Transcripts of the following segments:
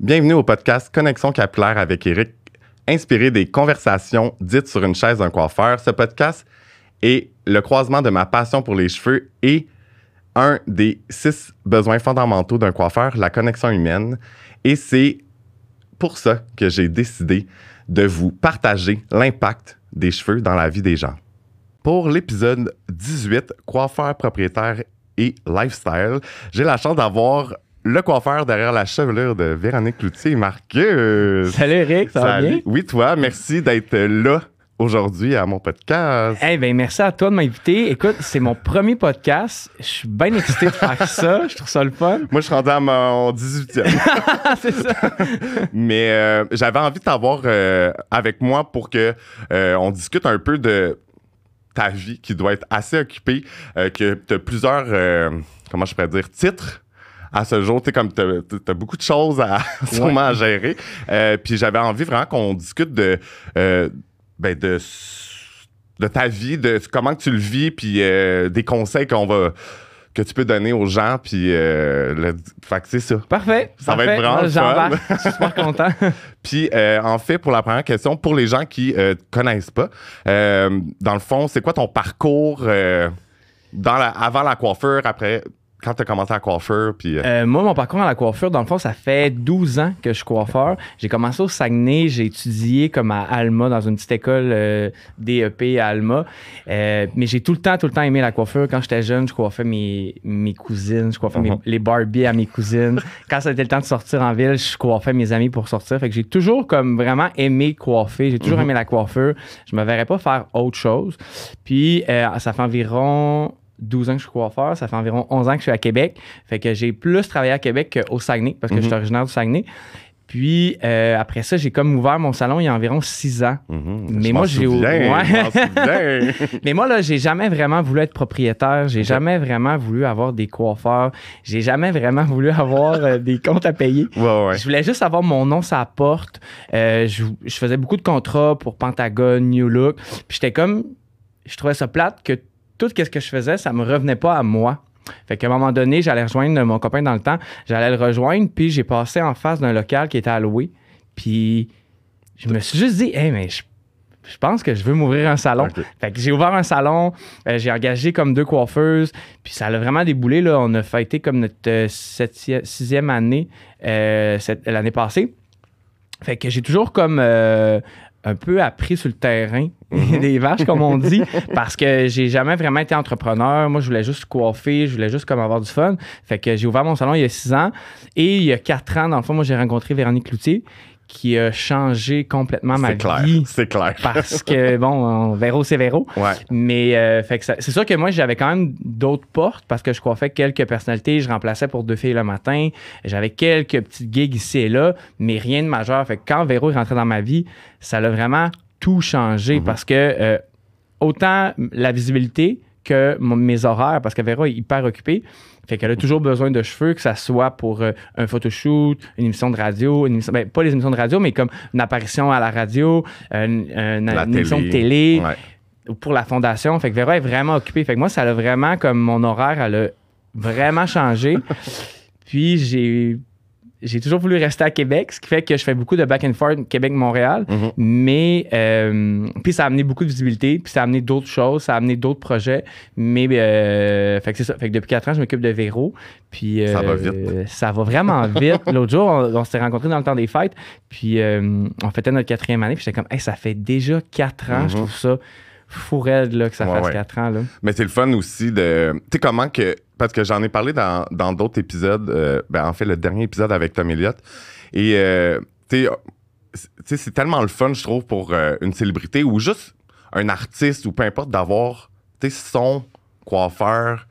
Bienvenue au podcast Connexion capillaire avec Eric, inspiré des conversations dites sur une chaise d'un coiffeur. Ce podcast est le croisement de ma passion pour les cheveux et un des six besoins fondamentaux d'un coiffeur, la connexion humaine. Et c'est pour ça que j'ai décidé de vous partager l'impact des cheveux dans la vie des gens. Pour l'épisode 18, coiffeur propriétaire et lifestyle, j'ai la chance d'avoir le coiffeur derrière la chevelure de Véronique Cloutier, Marcus. Salut Eric, ça va bien? Oui, toi, merci d'être là aujourd'hui à mon podcast. Eh bien, merci à toi de m'inviter. Écoute, c'est mon premier podcast. Je suis bien excité de faire ça. Je trouve ça le fun. Moi, je suis rendu à mon 18e. c'est ça. Mais euh, j'avais envie de t'avoir euh, avec moi pour que euh, on discute un peu de ta vie qui doit être assez occupée, que tu as plusieurs, comment je pourrais dire, titres à ce jour, tu comme tu as, beaucoup de choses à sûrement à gérer. puis j'avais envie vraiment qu'on discute de, ben de, de ta vie, de comment tu le vis, puis des conseils qu'on va que tu peux donner aux gens. Puis, euh, le, fait que c'est ça. Parfait. Ça va être vraiment. Je suis super content. puis, euh, en fait, pour la première question, pour les gens qui ne euh, connaissent pas, dans le fond, c'est quoi ton parcours dans la, avant la coiffure, après quand tu as commencé à coiffeur? Puis, euh, euh... moi, mon parcours à la coiffure, dans le fond, ça fait 12 ans que je suis coiffeur. J'ai commencé au Saguenay, j'ai étudié comme à Alma, dans une petite école euh, DEP à Alma. Euh, mais j'ai tout le temps, tout le temps aimé la coiffure. Quand j'étais jeune, je coiffais mes, mes cousines, je coiffais uh-huh. les Barbie à mes cousines. Quand c'était le temps de sortir en ville, je coiffais mes amis pour sortir. Fait que j'ai toujours comme vraiment aimé coiffer. J'ai toujours uh-huh. aimé la coiffure. Je me verrais pas faire autre chose. Puis, ça fait environ 12 ans que je suis coiffeur, ça fait environ 11 ans que je suis à Québec. Fait que j'ai plus travaillé à Québec qu'au Saguenay parce que je suis mhm. originaire du Saguenay. Puis euh, après ça, j'ai comme ouvert mon salon il y a environ 6 ans. Mhm. Mais moi, j'ai ouais. Mais moi là, j'ai jamais vraiment voulu être propriétaire, j'ai jamais vraiment voulu avoir des coiffeurs, j'ai jamais vraiment voulu avoir euh, des comptes à payer. Je voulais juste avoir mon nom sa porte. Euh, je, je faisais beaucoup de contrats pour Pentagone, New Look. Puis j'étais comme je trouvais ça plate que tout ce que je faisais, ça me revenait pas à moi. Fait qu'à un moment donné, j'allais rejoindre mon copain dans le temps, j'allais le rejoindre, puis j'ai passé en face d'un local qui était louer. Puis je me suis juste dit, hey, mais je, pense que je veux m'ouvrir un salon. Fait que j'ai ouvert un salon, euh, j'ai engagé comme deux coiffeuses, puis ça a vraiment déboulé. Là. On a fêté comme notre euh, sixième année euh, l'année passée. Fait que j'ai toujours comme un peu appris sur le terrain mhm. des vaches, comme on dit, parce que j'ai jamais vraiment été entrepreneur. Moi, je voulais juste coiffer, je voulais juste comme avoir du fun. Fait que j'ai ouvert mon salon il y a six ans. Et il y a quatre ans, dans le fond, moi, j'ai rencontré Véronique Cloutier, qui a changé complètement ma vie. C'est clair. parce que, bon, Véro, c'est Véro. Ouais. Mais euh, c'est sûr que moi, j'avais quand même d'autres portes parce que je coiffais quelques personnalités. Je remplaçais pour deux filles le matin. J'avais quelques petites gigs ici et là, mais rien de majeur. Fait que quand Véro est rentré dans ma vie, ça a vraiment tout changé mm-hmm. parce que euh, autant la visibilité que mes horaires, parce que Véro est hyper occupée, fait qu'elle a toujours besoin de cheveux, que ça soit pour euh, un photoshoot, une émission de radio, une émission, ben, pas les émissions de radio, mais comme une apparition à la radio, une, émission de télé. ou Pour la fondation. Fait que Véro est vraiment occupée. Fait que moi, ça a vraiment comme mon horaire, elle a vraiment changé. Puis j'ai j'ai toujours voulu rester à Québec, ce qui fait que je fais beaucoup de back and forth Québec-Montréal. Mhm. Mais euh, puis ça a amené beaucoup de visibilité, puis ça a amené d'autres choses, ça a amené d'autres projets. Mais euh, fait que c'est ça. Fait que depuis quatre ans, je m'occupe de Véro. Puis ça va vite. Euh, ça va vraiment vite. L'autre jour, on, s'est rencontrés dans le temps des fêtes, puis on fêtait notre quatrième année. Puis j'étais comme, hey, ça fait déjà quatre ans. Je mhm. trouve ça fou raide là, que ça fasse quatre ans. Là. Mais c'est le fun aussi de. Tu sais, comment que parce que j'en ai parlé dans, d'autres épisodes, euh, ben, en fait, le dernier épisode avec Tom Elliott. Et, euh, tu sais, c'est tellement le fun, je trouve, pour euh, une célébrité ou juste un artiste ou peu importe, d'avoir, son coiffeur.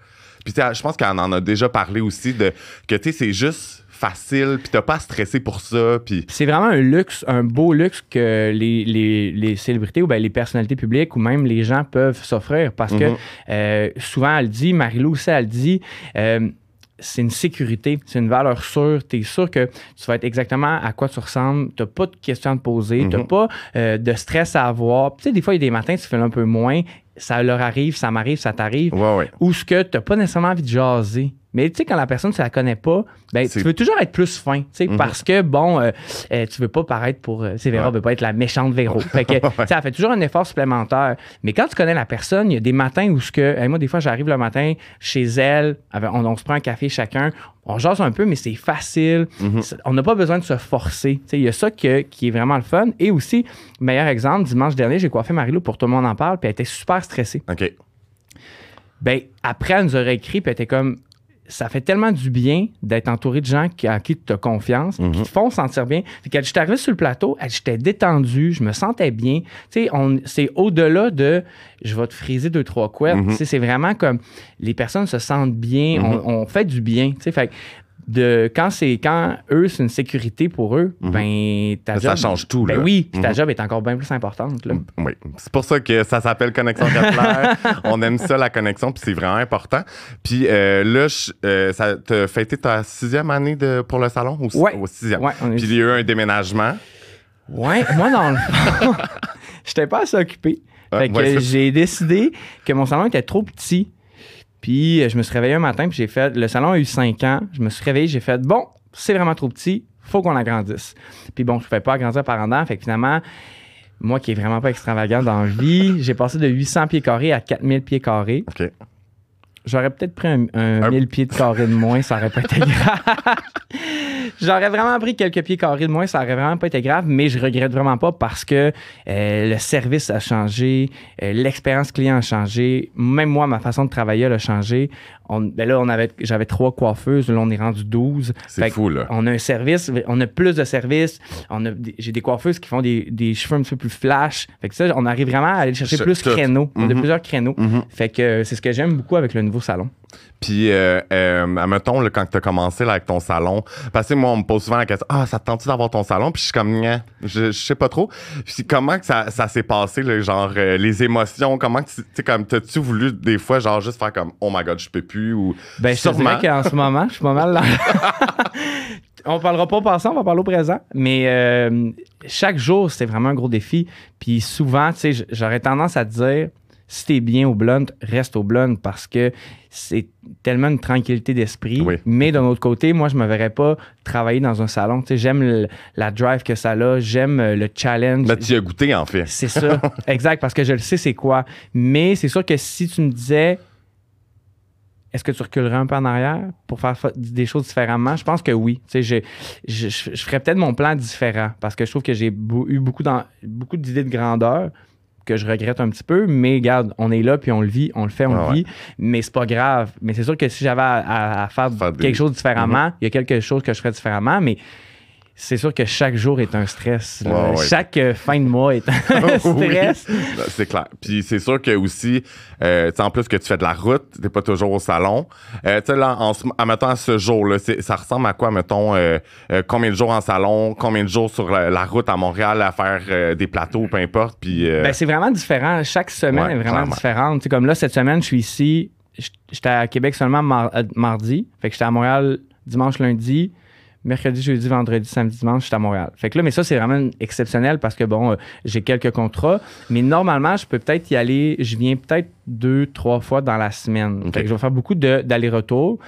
Puis, je pense qu'on en a déjà parlé aussi de que, tu sais, c'est juste facile, puis t'as pas à stresser pour ça. Puis... C'est vraiment un luxe, un beau luxe que les, célébrités ou ben, les personnalités publiques ou même les gens peuvent s'offrir parce que mm-hmm. euh, souvent elle dit, Marie-Lou aussi elle dit, euh, c'est une sécurité, c'est une valeur sûre. Tu es sûr que tu vas être exactement à quoi tu ressembles. Tu n'as pas de questions à te poser. Tu n'as mm-hmm. pas euh, de stress à avoir. Tu sais, des fois, il y a des matins, tu fais un peu moins. Ça leur arrive, ça m'arrive, ça t'arrive. Ouais, Ou ce que tu n'as pas nécessairement envie de jaser Mais tu sais, quand la personne, tu la connais pas, ben, tu veux toujours être plus fin, tu sais, Mhm. parce que, bon, euh, euh, tu veux pas paraître pour... Euh, c'est Véra Ouais. veut pas être la méchante Véro. Fait que, elle fait toujours un effort supplémentaire. Mais quand tu connais la personne, il y a des matins où ce que... hey, moi, des fois, j'arrive le matin chez elle, on, on se prend un café chacun, on jase un peu, mais c'est facile. Mhm. On n'a pas besoin de se forcer. Tu sais, Il y a ça que- qui est vraiment le fun. Et aussi, meilleur exemple, dimanche dernier, j'ai coiffé Marilou pour tout le monde en parle, puis elle était super stressée. OK. Ben, après, elle nous aurait écrit, puis elle était comme ça fait tellement du bien d'être entouré de gens qui, à qui tu as confiance, Mhm. qui te font sentir bien. Fait qu'elle, j'étais arrivé sur le plateau, elle, j'étais détendu, je me sentais bien. Tu sais, c'est au-delà de je vais te friser deux, trois couettes. Mhm. Tu sais, C'est vraiment comme les personnes se sentent bien, on, on fait du bien. Tu sais, Fait que de, quand, c'est, quand eux, c'est une sécurité pour eux, Mhm. ben ta Ça job. change tout, Ben là. oui, puis ta Mhm. job est encore bien plus importante. Là. Oui, c'est pour ça que ça s'appelle connexion capillaire. On aime ça, la connexion, puis c'est vraiment important. Puis euh, là, euh, ça t'a fêté ta sixième année de, pour le salon? Ou, Ouais. Au sixième. Ouais, Puis il y a eu un déménagement. Ouais, moi, dans le j'étais pas assez occupé. Ah, fait que ouais, ça- j'ai décidé que mon salon était trop petit. Puis euh, je me suis réveillé un matin, puis j'ai fait. Le salon a eu 5 ans. Je me suis réveillé, j'ai fait bon, c'est vraiment trop petit, faut qu'on agrandisse. Puis bon, je ne pouvais pas agrandir par en dedans. Fait que finalement, moi qui est vraiment pas extravagant dans la vie, j'ai passé de 800 pieds carrés à 4000 pieds carrés. OK. J'aurais peut-être pris un, un Un- 1000 pieds de carré de moins, ça aurait pas été grave. J'aurais vraiment pris quelques pieds carrés de moins, ça aurait vraiment pas été grave, mais je regrette vraiment pas parce que euh, le service a changé, euh, l'expérience client a changé, même moi, ma façon de travailler elle a changé. On, ben là, on avait, j'avais trois coiffeuses, là, on est rendu 12. C'est fou, là. On a un service, on a plus de services. On a des- j'ai des coiffeuses qui font des, des cheveux un petit peu plus flash. Fait que ça, on arrive vraiment à aller chercher plus tout. créneaux. On a Mhm. plusieurs créneaux. Mhm. Fait que euh, c'est ce que j'aime beaucoup avec le nouveau salon. Puis, euh, euh, admettons, là, quand tu as commencé là, avec ton salon, parce que moi, on me pose souvent la question Ah, ça te tente-tu d'avoir ton salon? Puis je suis comme, je, je sais pas trop. Puis comment que ça, ça s'est passé, là, genre, euh, les émotions, comment que tu comme, t'as-tu voulu des fois, genre, juste faire comme, oh my god, je peux plus ou. Ben, je te Sûrement? dirais qu'en ce moment, je suis pas mal là. on parlera pas au passé, on va parler au présent. Mais euh, chaque jour, c'est vraiment un gros défi. Puis souvent, tu sais, j'aurais tendance à te dire, si t'es bien au blunt, reste au blunt parce que c'est tellement une tranquillité d'esprit. Oui. Mais d'un autre côté, moi, je me verrais pas travailler dans un salon. Tu sais, j'aime la drive que ça a, j'aime euh, le challenge. Mais tu y as goûté, en fait. C'est ça, exact, parce que je le sais c'est quoi. Mais c'est sûr que si tu me disais, est-ce que tu reculerais un peu en arrière pour faire fa- des choses différemment? Je pense que oui. Tu sais, je, je, je- je ferais peut-être mon plan différent parce que je trouve que j'ai eu beaucoup, d'en- beaucoup d'idées de grandeur que je regrette un petit peu, mais regarde, on est là, puis on le vit, on le fait, on Ah le ouais. vit, mais c'est pas grave. Mais c'est sûr que si j'avais à, à- à faire, Faire des- quelque chose différemment, Mhm. il y a quelque chose que je ferais différemment, mais c'est sûr que chaque jour est un stress. là. Ouais, ouais. Chaque euh, fin de mois est un stress. C'est clair. Puis c'est sûr que aussi, euh, en plus que tu fais de la route, t'es pas toujours au salon. Euh, tu sais, là, en, ce- admettons, à ce jour-là, ça ressemble à quoi, mettons, combien de jours en salon, combien de jours sur la, la route à Montréal à faire des plateaux, peu importe. Puis, Ben, c'est vraiment différent. Chaque semaine Ouais, est vraiment clairement. différente. Comme là, cette semaine, je suis ici. J'étais à Québec seulement mar- mardi. Fait que j'étais à Montréal dimanche, lundi. Mercredi, jeudi, vendredi, samedi, dimanche, j'étais à Montréal. Fait que là, mais ça, c'est vraiment exceptionnel parce que, bon, euh, j'ai quelques contrats. Mais normalement, je peux peut-être y aller. Je viens peut-être deux, trois fois dans la semaine. Fait que je vais faire beaucoup d'allers-retours.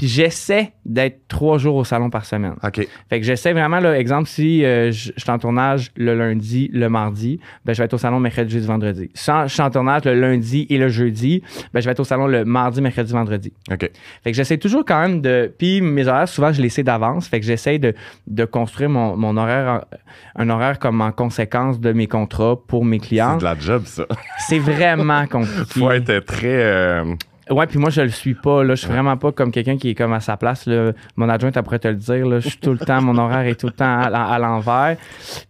Puis j'essaie d'être trois jours au salon par semaine. OK. Fait que j'essaie vraiment, là, exemple, si euh, je je suis en tournage le lundi, le mardi, ben, je vais être au salon mercredi, jeudi, vendredi. Si je suis en tournage le lundi et le jeudi, ben, je vais être au salon le mardi, mercredi, vendredi. OK. Fait que j'essaie toujours quand même de. Puis mes horaires, souvent, je les sais d'avance. Fait que j'essaie de, de construire mon, mon horaire, en- un horaire comme en conséquence de mes contrats pour mes C'est clients. de la job, ça. C'est vraiment compliqué. Faut être très. euh, Ouais, puis moi, je le suis pas. Là. Je suis vraiment pas comme quelqu'un qui est comme à sa place. Là. Mon adjointe, pourrait te le dire. Là. Je suis tout le temps, mon horaire est tout le temps à, l'en- à l'envers.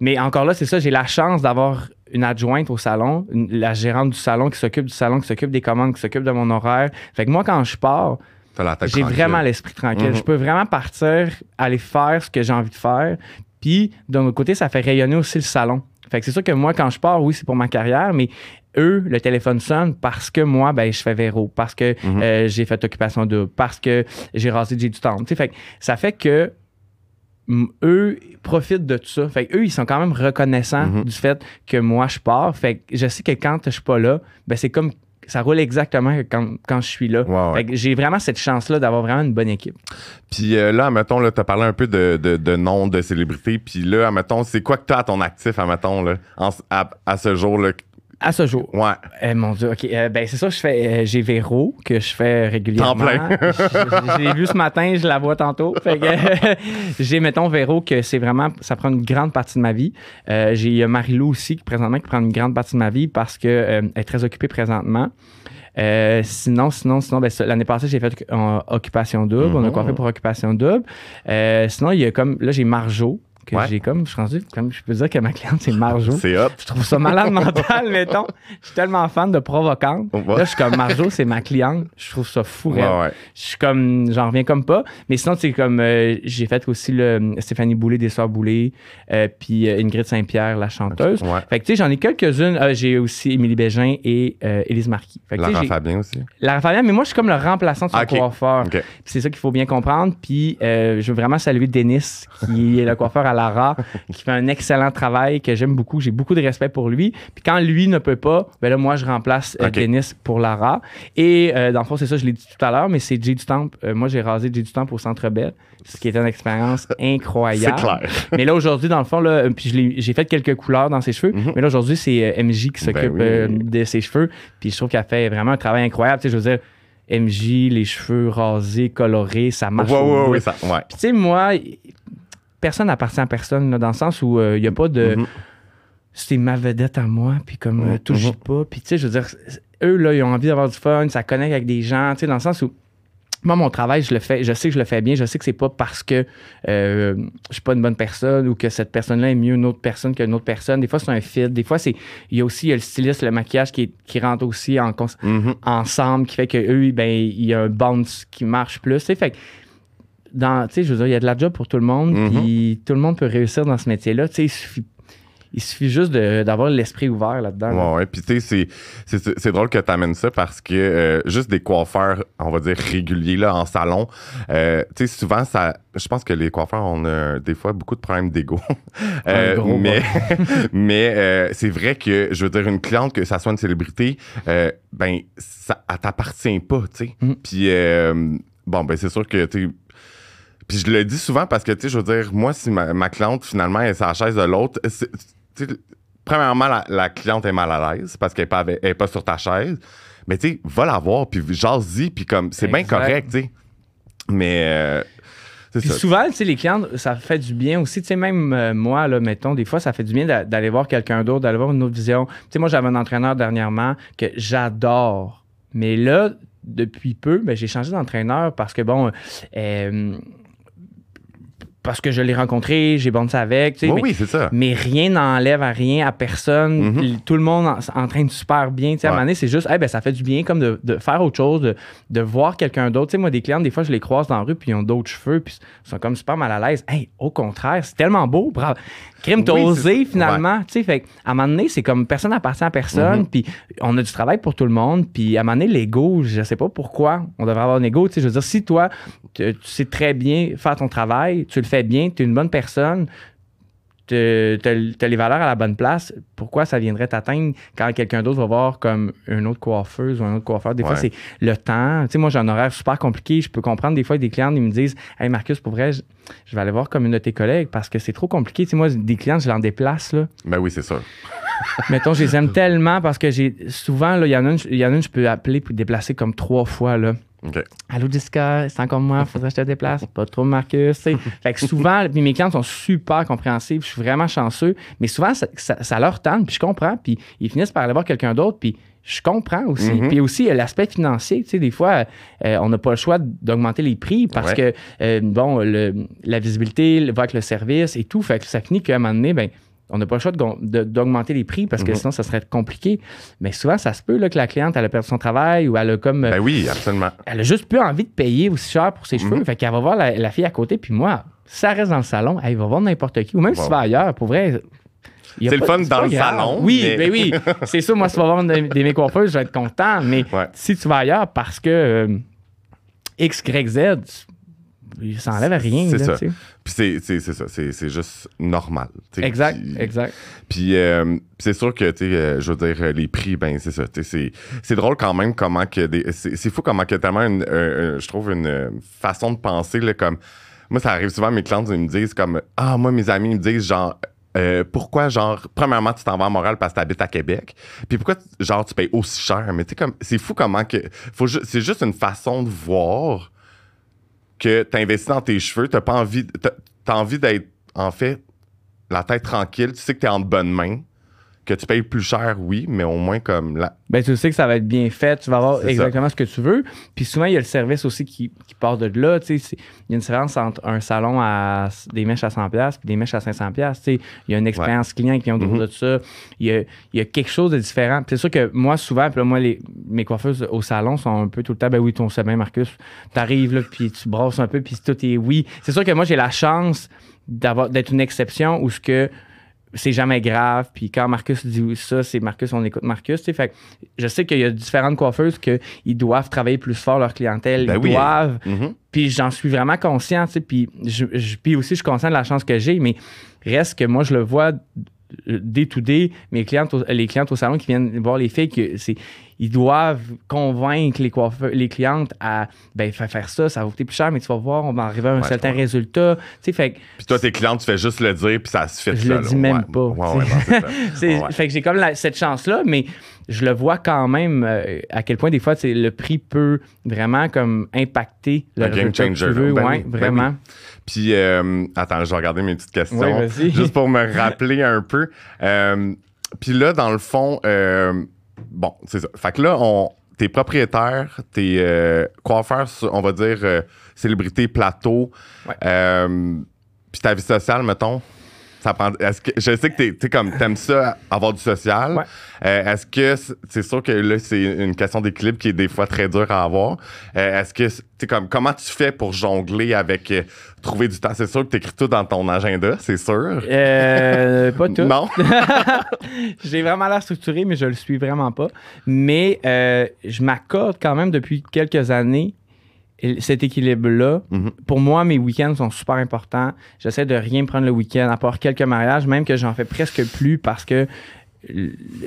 Mais encore là, c'est ça, j'ai la chance d'avoir une adjointe au salon, une- la gérante du salon qui s'occupe du salon, qui s'occupe des commandes, qui s'occupe de mon horaire. Fait que moi, quand je pars, j'ai vraiment l'esprit tranquille. Mhm. Je peux vraiment partir, aller faire ce que j'ai envie de faire. Puis, d'un autre côté, ça fait rayonner aussi le salon. Fait que c'est sûr que moi, quand je pars, oui, c'est pour ma carrière, mais eux, le téléphone sonne parce que moi, ben, je fais Véro, parce que Mhm. euh, j'ai fait occupation double, parce que j'ai rasé j'ai du temps. Tu sais, Fait que ça fait que eux profitent de tout ça. Fait que eux, ils sont quand même reconnaissants Mhm. du fait que moi, je pars. Fait que je sais que quand je suis pas là, ben, c'est comme ça roule exactement quand, quand je suis là. Ouais. J'ai vraiment cette chance-là d'avoir vraiment une bonne équipe. Puis euh, là, admettons, là, t'as parlé un peu de, de, de noms de célébrités. Puis là, admettons, c'est quoi que t'as à ton actif, admettons, là, en- à, à ce jour, là? À ce jour. Ouais. Eh, mon Dieu, OK. Euh, ben, c'est ça, je fais. euh, j'ai Véro, que je fais régulièrement. Temps plein. je, je- je l'ai vu ce matin, je la vois tantôt. Fait que, j'ai, mettons, Véro, que c'est vraiment. Ça prend une grande partie de ma vie. Euh, j'ai euh, Marie-Lou aussi, qui présentement, qui prend une grande partie de ma vie parce qu'elle est très occupée présentement. Euh, sinon, sinon, sinon, ben, l'année passée, j'ai fait euh, Occupation Double. On a Mhm. coiffé pour Occupation Double. Euh, sinon, il y a comme. Là, j'ai Marjo, que Ouais. j'ai comme. Je suis rendu, comme je peux dire que ma cliente, c'est Marjo. C'est hot. Je trouve ça malade mental, mettons. Je suis tellement fan de provocante. Ouais. Là, je suis comme Marjo, c'est ma cliente. Je trouve ça fou. Ouais. Je suis comme, j'en reviens comme pas. Mais sinon, c'est comme, euh, j'ai fait aussi le Stéphanie Boulay des Soeurs Boulay, euh, puis euh, Ingrid Saint-Pierre, la chanteuse. Fait que, tu sais, j'en ai quelques-unes. Euh, j'ai aussi Émilie Bégin et Élise Marquis. Fait que, j'ai- Fabien aussi. Lara Fabian, mais moi, je suis comme le remplaçant de son Ok. coiffeur. C'est ça qu'il faut bien comprendre. Puis je veux vraiment saluer Denis, qui est le coiffeur à Lara, qui fait un excellent travail que j'aime beaucoup. J'ai beaucoup de respect pour lui. Puis quand lui ne peut pas, ben là, moi, je remplace euh, Ok. Denis pour Lara. Et euh, dans le fond, c'est ça, je l'ai dit tout à l'heure, mais c'est Jay du Temple. Euh, moi, j'ai rasé Jay du Temple au Centre Bell, ce qui était une expérience incroyable. C'est clair. Mais là, aujourd'hui, dans le fond, là, euh, puis j'ai fait quelques couleurs dans ses cheveux. Mhm. Mais là, aujourd'hui, c'est euh, MJ qui s'occupe Ben oui. euh, de ses cheveux. Puis je trouve qu'elle fait vraiment un travail incroyable. Tu sais, je veux dire, MJ, les cheveux rasés, colorés, ça marche. Ouais, ça, ouais. Puis tu sais, moi, personne n'appartient à personne, là, dans le sens où il n'y a pas de. Mhm. C'est ma vedette à moi, puis comme euh, Mhm. touche pas. Puis tu sais, je veux dire, eux, là, ils ont envie d'avoir du fun, ça connecte avec des gens, tu sais, dans le sens où. Moi, mon travail, je le fais, je sais que je le fais bien, je sais que c'est pas parce que euh, je suis pas une bonne personne ou que cette personne-là est mieux une autre personne qu'une autre personne. Des fois, c'est un fit. Des fois, c'est. Il y a aussi il y a le styliste, le maquillage qui, est- qui rentre aussi en, Mhm. ensemble, qui fait que eux, ben, il y a un bounce qui marche plus. Fait que dans, tu sais, je veux dire, il y a de la job pour tout le monde, Mhm. puis tout le monde peut réussir dans ce métier-là. Tu sais, il suffit, il suffit juste d'avoir l'esprit ouvert là-dedans. là. Ouais, ouais. Puis, tu sais, c'est- drôle que tu amènes ça parce que euh, juste des coiffeurs, on va dire réguliers, là, en salon, euh, tu sais, souvent, ça. Je pense que les coiffeurs ont des fois beaucoup de problèmes d'ego. Euh, mais mais c'est vrai que, je veux dire, une cliente, que ça soit une célébrité, ben, ça, elle t'appartient pas, tu sais. Mm. Puis, euh, bon, ben, c'est sûr que, tu puis je le dis souvent parce que, tu sais, je veux dire, moi, si ma, ma cliente, finalement, est sur la chaise de l'autre, premièrement, la, la cliente est mal à l'aise parce qu'elle n'est pas, elle pas sur ta chaise. Mais, tu sais, va la voir, puis jase-y, puis comme, c'est bien correct, tu sais. Mais, euh, Puis ça. souvent, tu sais, les clients, ça fait du bien aussi. Tu sais, même euh, moi, là, mettons, des fois, ça fait du bien d'a- d'aller voir quelqu'un d'autre, d'aller voir une autre vision. Tu sais, moi, j'avais un entraîneur dernièrement que j'adore. Mais là, depuis peu, ben, j'ai changé d'entraîneur parce que, bon, euh, parce que je l'ai rencontré, j'ai bondé avec. tu sais, Oui, mais- oui, c'est ça. mais rien n'enlève à rien à personne. Mhm. Tout le monde en- entraîne super bien. Tu sais, À un moment donné, c'est juste, eh ben, ça fait du bien comme de, de faire autre chose, de, de voir quelqu'un d'autre. Tu sais, moi, des clients, des fois, je les croise dans la rue, puis ils ont d'autres cheveux, puis ils sont comme super mal à l'aise. Hey, au contraire, c'est tellement beau. Bravo. Crime, t'as Oui, osé finalement. Tu sais, fait à un moment donné, c'est comme personne n'appartient à personne, Mhm. puis on a du travail pour tout le monde. Puis à un moment donné, l'ego, je sais pas pourquoi on devrait avoir un ego. Tu sais, je veux dire, si toi, tu sais très bien faire ton travail, tu le fais bien, tu es une bonne personne, tu as les valeurs à la bonne place, pourquoi ça viendrait t'atteindre quand quelqu'un d'autre va voir comme une autre coiffeuse ou un autre coiffeur? Des fois, c'est le temps. Tu sais, moi, j'ai un horaire super compliqué. Je peux comprendre des fois des clients, ils me disent Hey Marcus, pour vrai, je, je vais aller voir comme une de tes collègues parce que c'est trop compliqué. Tu sais, moi, des clients, je l'en déplace. Là. Ben oui, c'est sûr. Mettons, je les aime tellement parce que j'ai souvent, il y en a une, y en a une, je peux appeler pour déplacer comme trois fois. Là. OK. Allô Jessica, c'est encore moi, faudrait que je te déplace. Pas trop Marcus. fait que souvent, puis mes clients sont super compréhensifs, je suis vraiment chanceux, mais souvent ça, ça- ça leur tente, puis je comprends, puis ils finissent par aller voir quelqu'un d'autre, puis je comprends aussi. Mhm. Puis aussi, l'aspect financier, tu sais, des fois, euh, on n'a pas le choix d'augmenter les prix parce Ouais. que, euh, bon, le- la visibilité va avec le service et tout, fait que ça finit qu'à un moment donné, ben, on n'a pas le choix d'augmenter les prix parce que Mhm. sinon, ça serait compliqué. Mais souvent, ça se peut là, que la cliente, elle a perdu son travail ou elle a comme... euh, Ben oui, absolument. elle a juste plus envie de payer aussi cher pour ses cheveux. Mhm. Fait qu'elle va voir la, la fille à côté, puis moi, ça reste dans le salon, elle va voir n'importe qui. Ou même si tu vas ailleurs, pour vrai. C'est le fun dans le grave. salon, Oui, mais- ben oui. C'est sûr, moi, si tu vas voir des, des mes coiffeuses, je vais être content. Mais Ouais. si tu vas ailleurs parce que euh, X, Y, Z, ça enlève rien. C'est ça. Puis c'est, c'est, c'est ça, c'est, c'est juste normal. Exact, Puis- exact. Puis euh, puis c'est sûr que, tu sais, euh, je veux dire, euh, les prix, ben c'est ça. C'est, c'est drôle quand même comment que des. C'est, c'est fou comment que tellement, une, euh, je trouve, une façon de penser, là, comme. Moi, ça arrive souvent, mes clientes ils me disent comme Ah, moi, mes amis me disent genre. euh, pourquoi, genre, premièrement, tu t'en vas à Montréal parce que tu habites à Québec? Puis pourquoi, genre, tu payes aussi cher? Mais tu sais, comme, c'est fou comment que. Faut ju- c'est juste une façon de voir que tu dans tes cheveux, t'as pas envie. T'as, envie d'être, en fait, la tête tranquille, tu sais que tu es en de bonnes mains, que tu payes plus cher, oui, mais au moins comme la... Ben, tu sais que ça va être bien fait, tu vas avoir ça. exactement ce que tu veux. Puis souvent, il y a le service aussi qui, qui part de là. tu sais, c'est- Il y a une différence entre un salon à des mèches à 100$ puis des mèches à 500$. tu sais. Il y a une expérience client qui vient autour Mhm. de ça. Il y, a, il y a quelque chose de différent. C'est sûr que moi, souvent, puis là, moi, les, mes coiffeuses au salon sont un peu tout le temps, ben oui, ton sais bien, Marcus, t'arrives là, puis tu brosses un peu, puis tout est oui. C'est sûr que moi, j'ai la chance d'avoir d'être une exception où ce que c'est jamais grave. Puis quand Marcus dit ça, c'est Marcus, on écoute Marcus. Fait que je sais qu'il y a différentes coiffeuses qu'ils doivent travailler plus fort leur clientèle. Ben ils oui. doivent. Mhm. Puis j'en suis vraiment conscient. Puis, je, je- puis aussi, je suis conscient de la chance que j'ai. Mais reste que moi, je le vois day to day, mes clientes, au- les clientes au salon qui viennent voir les filles, que c'est, ils doivent convaincre les coiffeurs, les clientes à ben, faire, ça, ça va coûter plus cher, mais tu vas voir, on va arriver à un Ouais, certain résultat. Fait Puis toi, tes clientes, tu fais juste le dire, puis ça se fait Je le dis là. même Ouais. pas, Ouais, non. Fait que j'ai comme la- cette chance-là, mais je le vois quand même euh, à quel point des fois le prix peut vraiment comme impacter le game résultat que changer, tu veux. Ben ouais, oui, ben vraiment. Puis, euh, attends, je vais regarder mes petites questions. Juste pour me rappeler un peu. Euh, puis là, dans le fond, euh, bon, c'est ça. Fait que là, on, t'es propriétaire, t'es euh, coiffeur, sur- on va dire, célébrité plateau. Ouais. Puis ta vie sociale, mettons, ça prend. Est-ce que je sais que t'es comme t'aimes ça avoir du social. Ouais. Euh, est-ce que c'est- sûr que là c'est une question d'équilibre qui est des fois très dure à avoir. Euh, est-ce que comme comment tu fais pour jongler avec euh, trouver du temps? C'est sûr que t'écris tout dans ton agenda, c'est sûr. Pas tout. Non? J'ai vraiment l'air structuré, mais je le suis vraiment pas. Mais je m'accorde quand même depuis quelques années cet équilibre-là. Mhm. Pour moi, mes week-ends sont super importants. J'essaie de rien prendre le week-end, à part quelques mariages, même que j'en fais presque plus parce que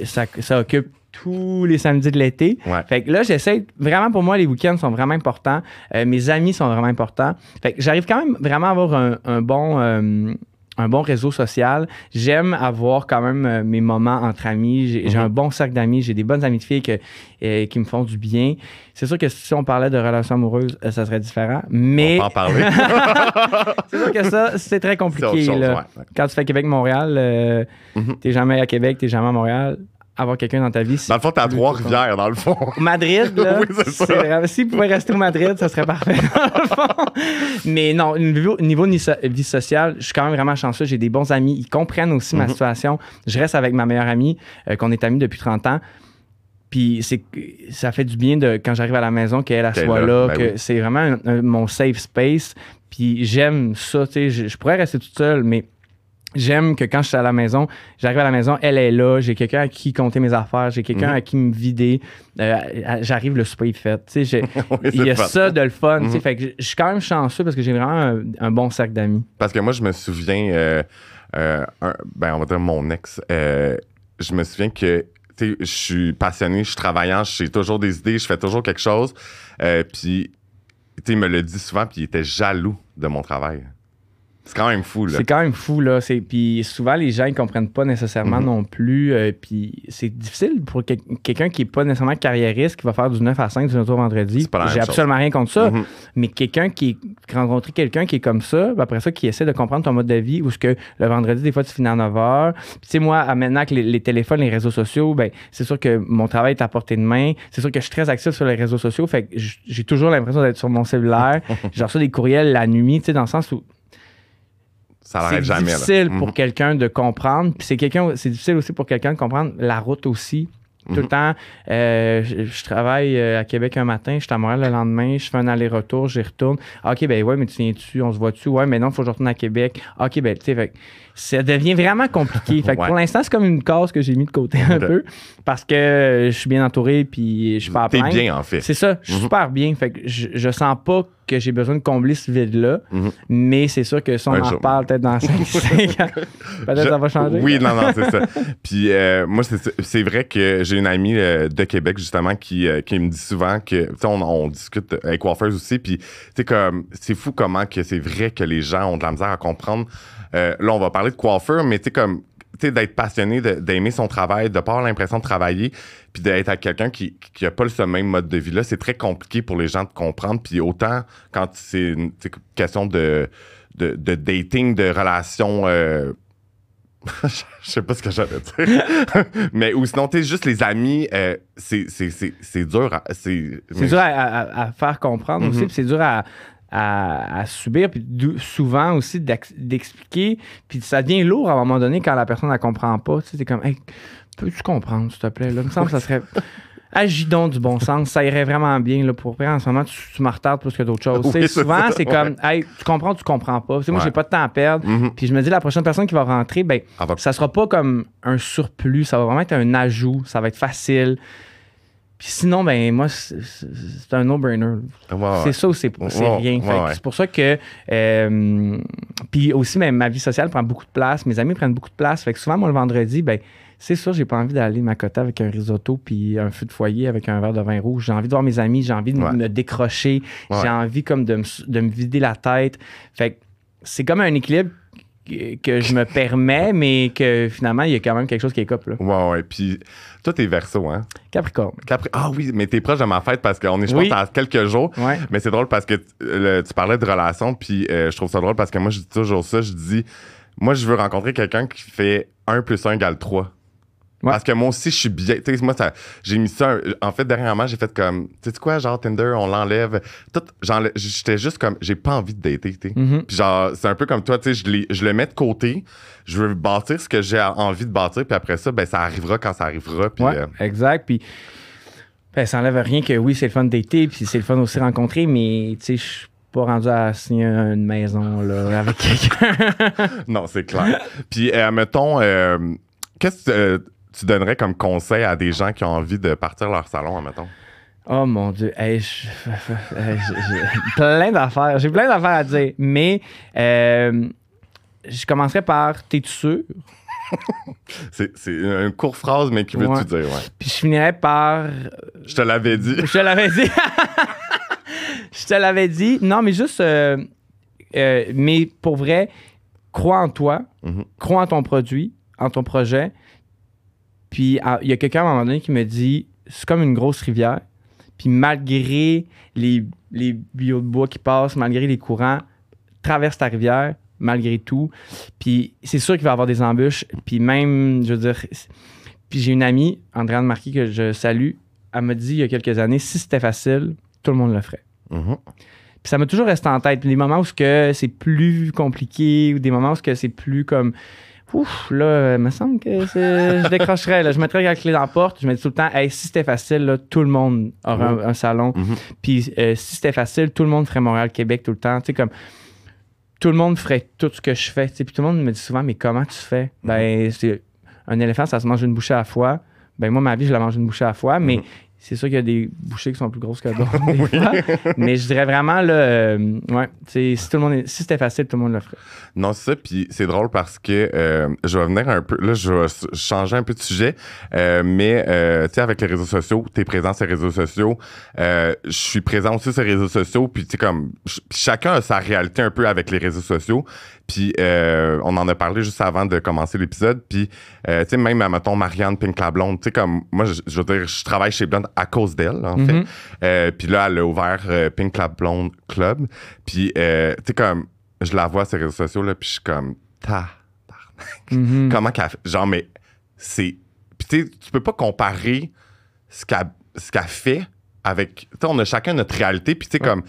ça, ça occupe tous les samedis de l'été. Ouais. Fait que là, j'essaie. Vraiment, pour moi, les week-ends sont vraiment importants. Euh, mes amis sont vraiment importants. Fait que j'arrive quand même vraiment à avoir un, un bon. euh, un bon réseau social. J'aime avoir quand même euh, mes moments entre amis. J'ai Mhm. un bon cercle d'amis. J'ai des bonnes amies de filles que, euh, qui me font du bien. C'est sûr que si on parlait de relations amoureuses, euh, ça serait différent. Mais On en parler. c'est sûr que ça, c'est très compliqué. chose, là. ouais. Quand tu fais Québec-Montréal, Mhm. t'es jamais à Québec, t'es jamais à Montréal. Avoir quelqu'un dans ta vie, Dans le fond, t'es à Trois-Rivières, dans le fond. Madrid, là, Oui, c'est ça. S'il pouvait rester au Madrid, ça serait parfait, dans le fond. Mais non, niveau, niveau ni- vie sociale, je suis quand même vraiment chanceux. J'ai des bons amis. Ils comprennent aussi ma Mhm. situation. Je reste avec ma meilleure amie, euh, qu'on est amis depuis 30 ans. Puis c'est ça fait du bien de quand j'arrive à la maison qu'elle elle Qu'elle soit là, là, ben que oui. c'est vraiment un- un- mon safe space. Puis j'aime ça, tu sais, je, je pourrais rester toute seule, mais j'aime que quand je suis à la maison, j'arrive à la maison, elle est là, j'ai quelqu'un à qui compter mes affaires, j'ai quelqu'un Mhm. à qui me vider, euh, j'arrive, le souper est fait. J'ai- Oui, il y a fun. ça de le fun. Mhm. Fait que je suis quand même chanceux parce que j'ai vraiment un, un bon cercle d'amis. Parce que moi, je me souviens, euh, euh, un- ben, on va dire mon ex, je me souviens que je suis passionné, je suis travaillant, j'ai toujours des idées, je fais toujours quelque chose. Puis, il me le dit souvent, puis il était jaloux de mon travail. C'est quand même fou, là. C'est quand même fou, là. C'est- Puis souvent, les gens, ils comprennent pas nécessairement Mhm. non plus. euh, puis c'est difficile pour quel- quelqu'un qui est pas nécessairement carriériste, qui va faire du 9 à 5 du retour vendredi. C'est pas la même J'ai absolument rien contre ça. Mhm. Mais quelqu'un qui rencontrer quelqu'un qui est comme ça, puis après ça, qui essaie de comprendre ton mode de vie, ou ce que le vendredi, des fois, tu finis à 9 h. Puis, tu sais, moi, maintenant que les, les téléphones, les réseaux sociaux, ben, c'est sûr que mon travail est à portée de main. C'est sûr que je suis très actif sur les réseaux sociaux. Fait que j'ai toujours l'impression d'être sur mon cellulaire. J'ai reçu des courriels la nuit, tu sais, dans le sens où Ça c'est jamais, là. difficile pour Mhm. quelqu'un de comprendre. Puis c'est quelqu'un, c'est difficile aussi pour quelqu'un de comprendre la route aussi Tout le temps, euh, je, je travaille euh, à Québec un matin, je suis à Montréal le lendemain, je fais un aller-retour, j'y retourne. Ah, OK, ben ouais, mais tu viens-tu, on se voit-tu? Ouais, mais non, il faut que je retourne à Québec. Ah, OK, ben, tu sais, ça devient vraiment compliqué. Fait que Ouais. pour l'instant, c'est comme une case que j'ai mis de côté un peu parce que je suis bien entouré puis je suis pas à T'es bien, en fait. C'est ça, je suis Mhm. super bien. Fait que je, je sens pas que j'ai besoin de combler ce vide-là, Mhm. mais c'est sûr que si on Un en jour. reparle peut-être dans 5 ans, peut-être Je- ça va changer. Oui, non, non, c'est ça. Puis euh, moi, c'est c'est vrai que j'ai une amie euh, de Québec, justement, qui, euh, qui me dit souvent que, tu sais, on, on discute avec coiffeuse aussi, puis, tu sais, comme, c'est fou comment que c'est vrai que les gens ont de la misère à comprendre. Euh, là, on va parler de coiffeur, mais tu sais, comme, tu sais, d'être passionné, d'aimer son travail, de pas avoir l'impression de travailler, puis d'être avec quelqu'un qui qui a pas ce même mode de vie-là, c'est très compliqué pour les gens de comprendre. Puis autant quand c'est une question de, de, de dating, de relations... euh, je sais pas ce que j'allais dire. mais ou sinon, tu sais, juste les amis, euh, c'est, dur. à- c'est, mais- dur à, à- à faire comprendre aussi, Mhm. puis c'est dur à, à- à subir, puis souvent aussi d'expliquer, puis ça devient lourd à un moment donné quand la personne ne comprend pas. Tu sais, t'es comme, hey, peux-tu comprendre, s'il te plaît? Là, il me semble que ça serait. Agis donc du bon sens, ça irait vraiment bien. Là, pour en ce moment, tu, tu me retardes plus que d'autres choses. Oui, c'est souvent, c'est comme, hey, tu comprends, tu comprends pas. Moi, Ouais. j'ai pas de temps à perdre. Mhm. Puis je me dis, la prochaine personne qui va rentrer, ben, Ah, va- ça sera pas comme un surplus, ça va vraiment être un ajout, ça va être facile. Puis sinon, ben moi, c'est un no-brainer. Ouais, ouais. C'est ça ou c'est Ouais, rien. C'est pour ça que. euh, puis aussi, ben, ma vie sociale prend beaucoup de place. Mes amis prennent beaucoup de place. Fait que souvent, moi, le vendredi, ben, c'est sûr, j'ai pas envie d'aller m'accoter avec un risotto puis un feu de foyer avec un verre de vin rouge. J'ai envie de voir mes amis, j'ai envie de me décrocher, j'ai envie comme de me, de me vider la tête. Fait que c'est comme un équilibre que, je me permets, mais que finalement, il y a quand même quelque chose qui est cop. Là. Ouais, ouais. Puis toi, t'es verso, hein? Capricorne. Capri- Ah oui, mais t'es proche de ma fête parce qu'on est, je Oui. pense, à quelques jours. Ouais. Mais c'est drôle parce que le- tu parlais de relations, puis euh, je trouve ça drôle parce que moi, je dis toujours ça. Je dis, moi, je veux rencontrer quelqu'un qui fait 1 plus 1 égale 3. Ouais. Parce que moi aussi, je suis bien. Tu sais, moi, ça, j'ai mis ça. En fait, dernièrement, j'ai fait comme, tu sais quoi, genre Tinder, on l'enlève. Tout, j'enlève- j'étais juste comme, j'ai pas envie de dater, tu sais. Mhm. Puis genre, c'est un peu comme toi, tu sais, je, je le mets de côté. Je veux bâtir ce que j'ai envie de bâtir, puis après ça, ben, ça arrivera quand ça arrivera. Puis, Ouais, euh, exact. Puis, ben, ça enlève rien que oui, c'est le fun d'été, puis c'est le fun aussi de rencontrer, mais tu sais, je suis pas rendu à signer une maison là, avec quelqu'un. Non, c'est clair. Puis, euh, mettons, euh, qu'est-ce que euh, tu donnerais comme conseil à des gens qui ont envie de partir leur salon, mettons? oh mon Dieu. Hey, j'ai plein d'affaires. J'ai plein d'affaires à dire. Mais euh, je commencerai par T'es-tu sûr? C'est, une courte phrase, mais qui veut Ouais. tout dire, ouais. Puis je finirai par Je te l'avais dit. Je te l'avais dit. je te l'avais dit. Non, mais juste. euh, euh, mais pour vrai, crois en toi, Mhm. crois en ton produit, en ton projet. Puis il y a quelqu'un à un moment donné qui me dit c'est comme une grosse rivière. Puis malgré les, les bio de bois qui passent, malgré les courants, traverse ta rivière, malgré tout. Puis c'est sûr qu'il va y avoir des embûches. Puis même, je veux dire. Puis j'ai une amie, Andréane Marquis, que je salue. Elle m'a dit il y a quelques années si c'était facile, tout le monde le ferait. Mhm. Puis ça m'a toujours resté en tête. Puis des moments où c'est plus compliqué ou des moments où c'est plus comme ouf là, il me semble que je décrocherais là, je mettrais la clé dans la porte, je me dis tout le temps hey, si c'était facile là, tout le monde aurait un, un salon. Mhm. Puis euh, si c'était facile, tout le monde ferait Montréal Québec tout le temps, tu sais comme tout le monde ferait tout ce que je fais. tu sais. Puis tout le monde me dit souvent mais comment tu fais? Ben c'est un éléphant ça se mange une bouchée à la fois. Ben moi ma vie je la mange une bouchée à la fois, mais Mhm. C'est sûr qu'il y a des bouchées qui sont plus grosses que d'autres. fois. Mais je dirais vraiment, là, euh, ouais, si, tout le monde est- si c'était facile, tout le monde le ferait. Non, c'est ça. Puis c'est drôle parce que euh, je vais venir un peu. Là, je vais changer un peu de sujet. euh, mais, euh, tu sais, avec les réseaux sociaux, tu es présent sur les réseaux sociaux. je suis présent aussi sur les réseaux sociaux. Puis, tu sais, comme. chacun a sa réalité un peu avec les réseaux sociaux. Puis, euh, on en a parlé juste avant de commencer l'épisode. Puis, tu sais, même, mettons, Marianne Pink la Blonde, tu sais, comme. Moi, je, je veux dire, je travaille chez Blonde à cause d'elle, en fait. Mhm. Euh, puis là, elle a ouvert euh, Pink Lab Blonde Club. Puis, euh, tu sais, comme, je la vois sur les réseaux sociaux, là, puis je suis comme, ta. Mhm. Comment qu'elle fait? Genre, mais c'est. Puis, tu sais, tu peux pas comparer ce qu'elle qu'elle fait avec. Tu sais, on a chacun notre réalité, puis tu sais, Ouais. comme.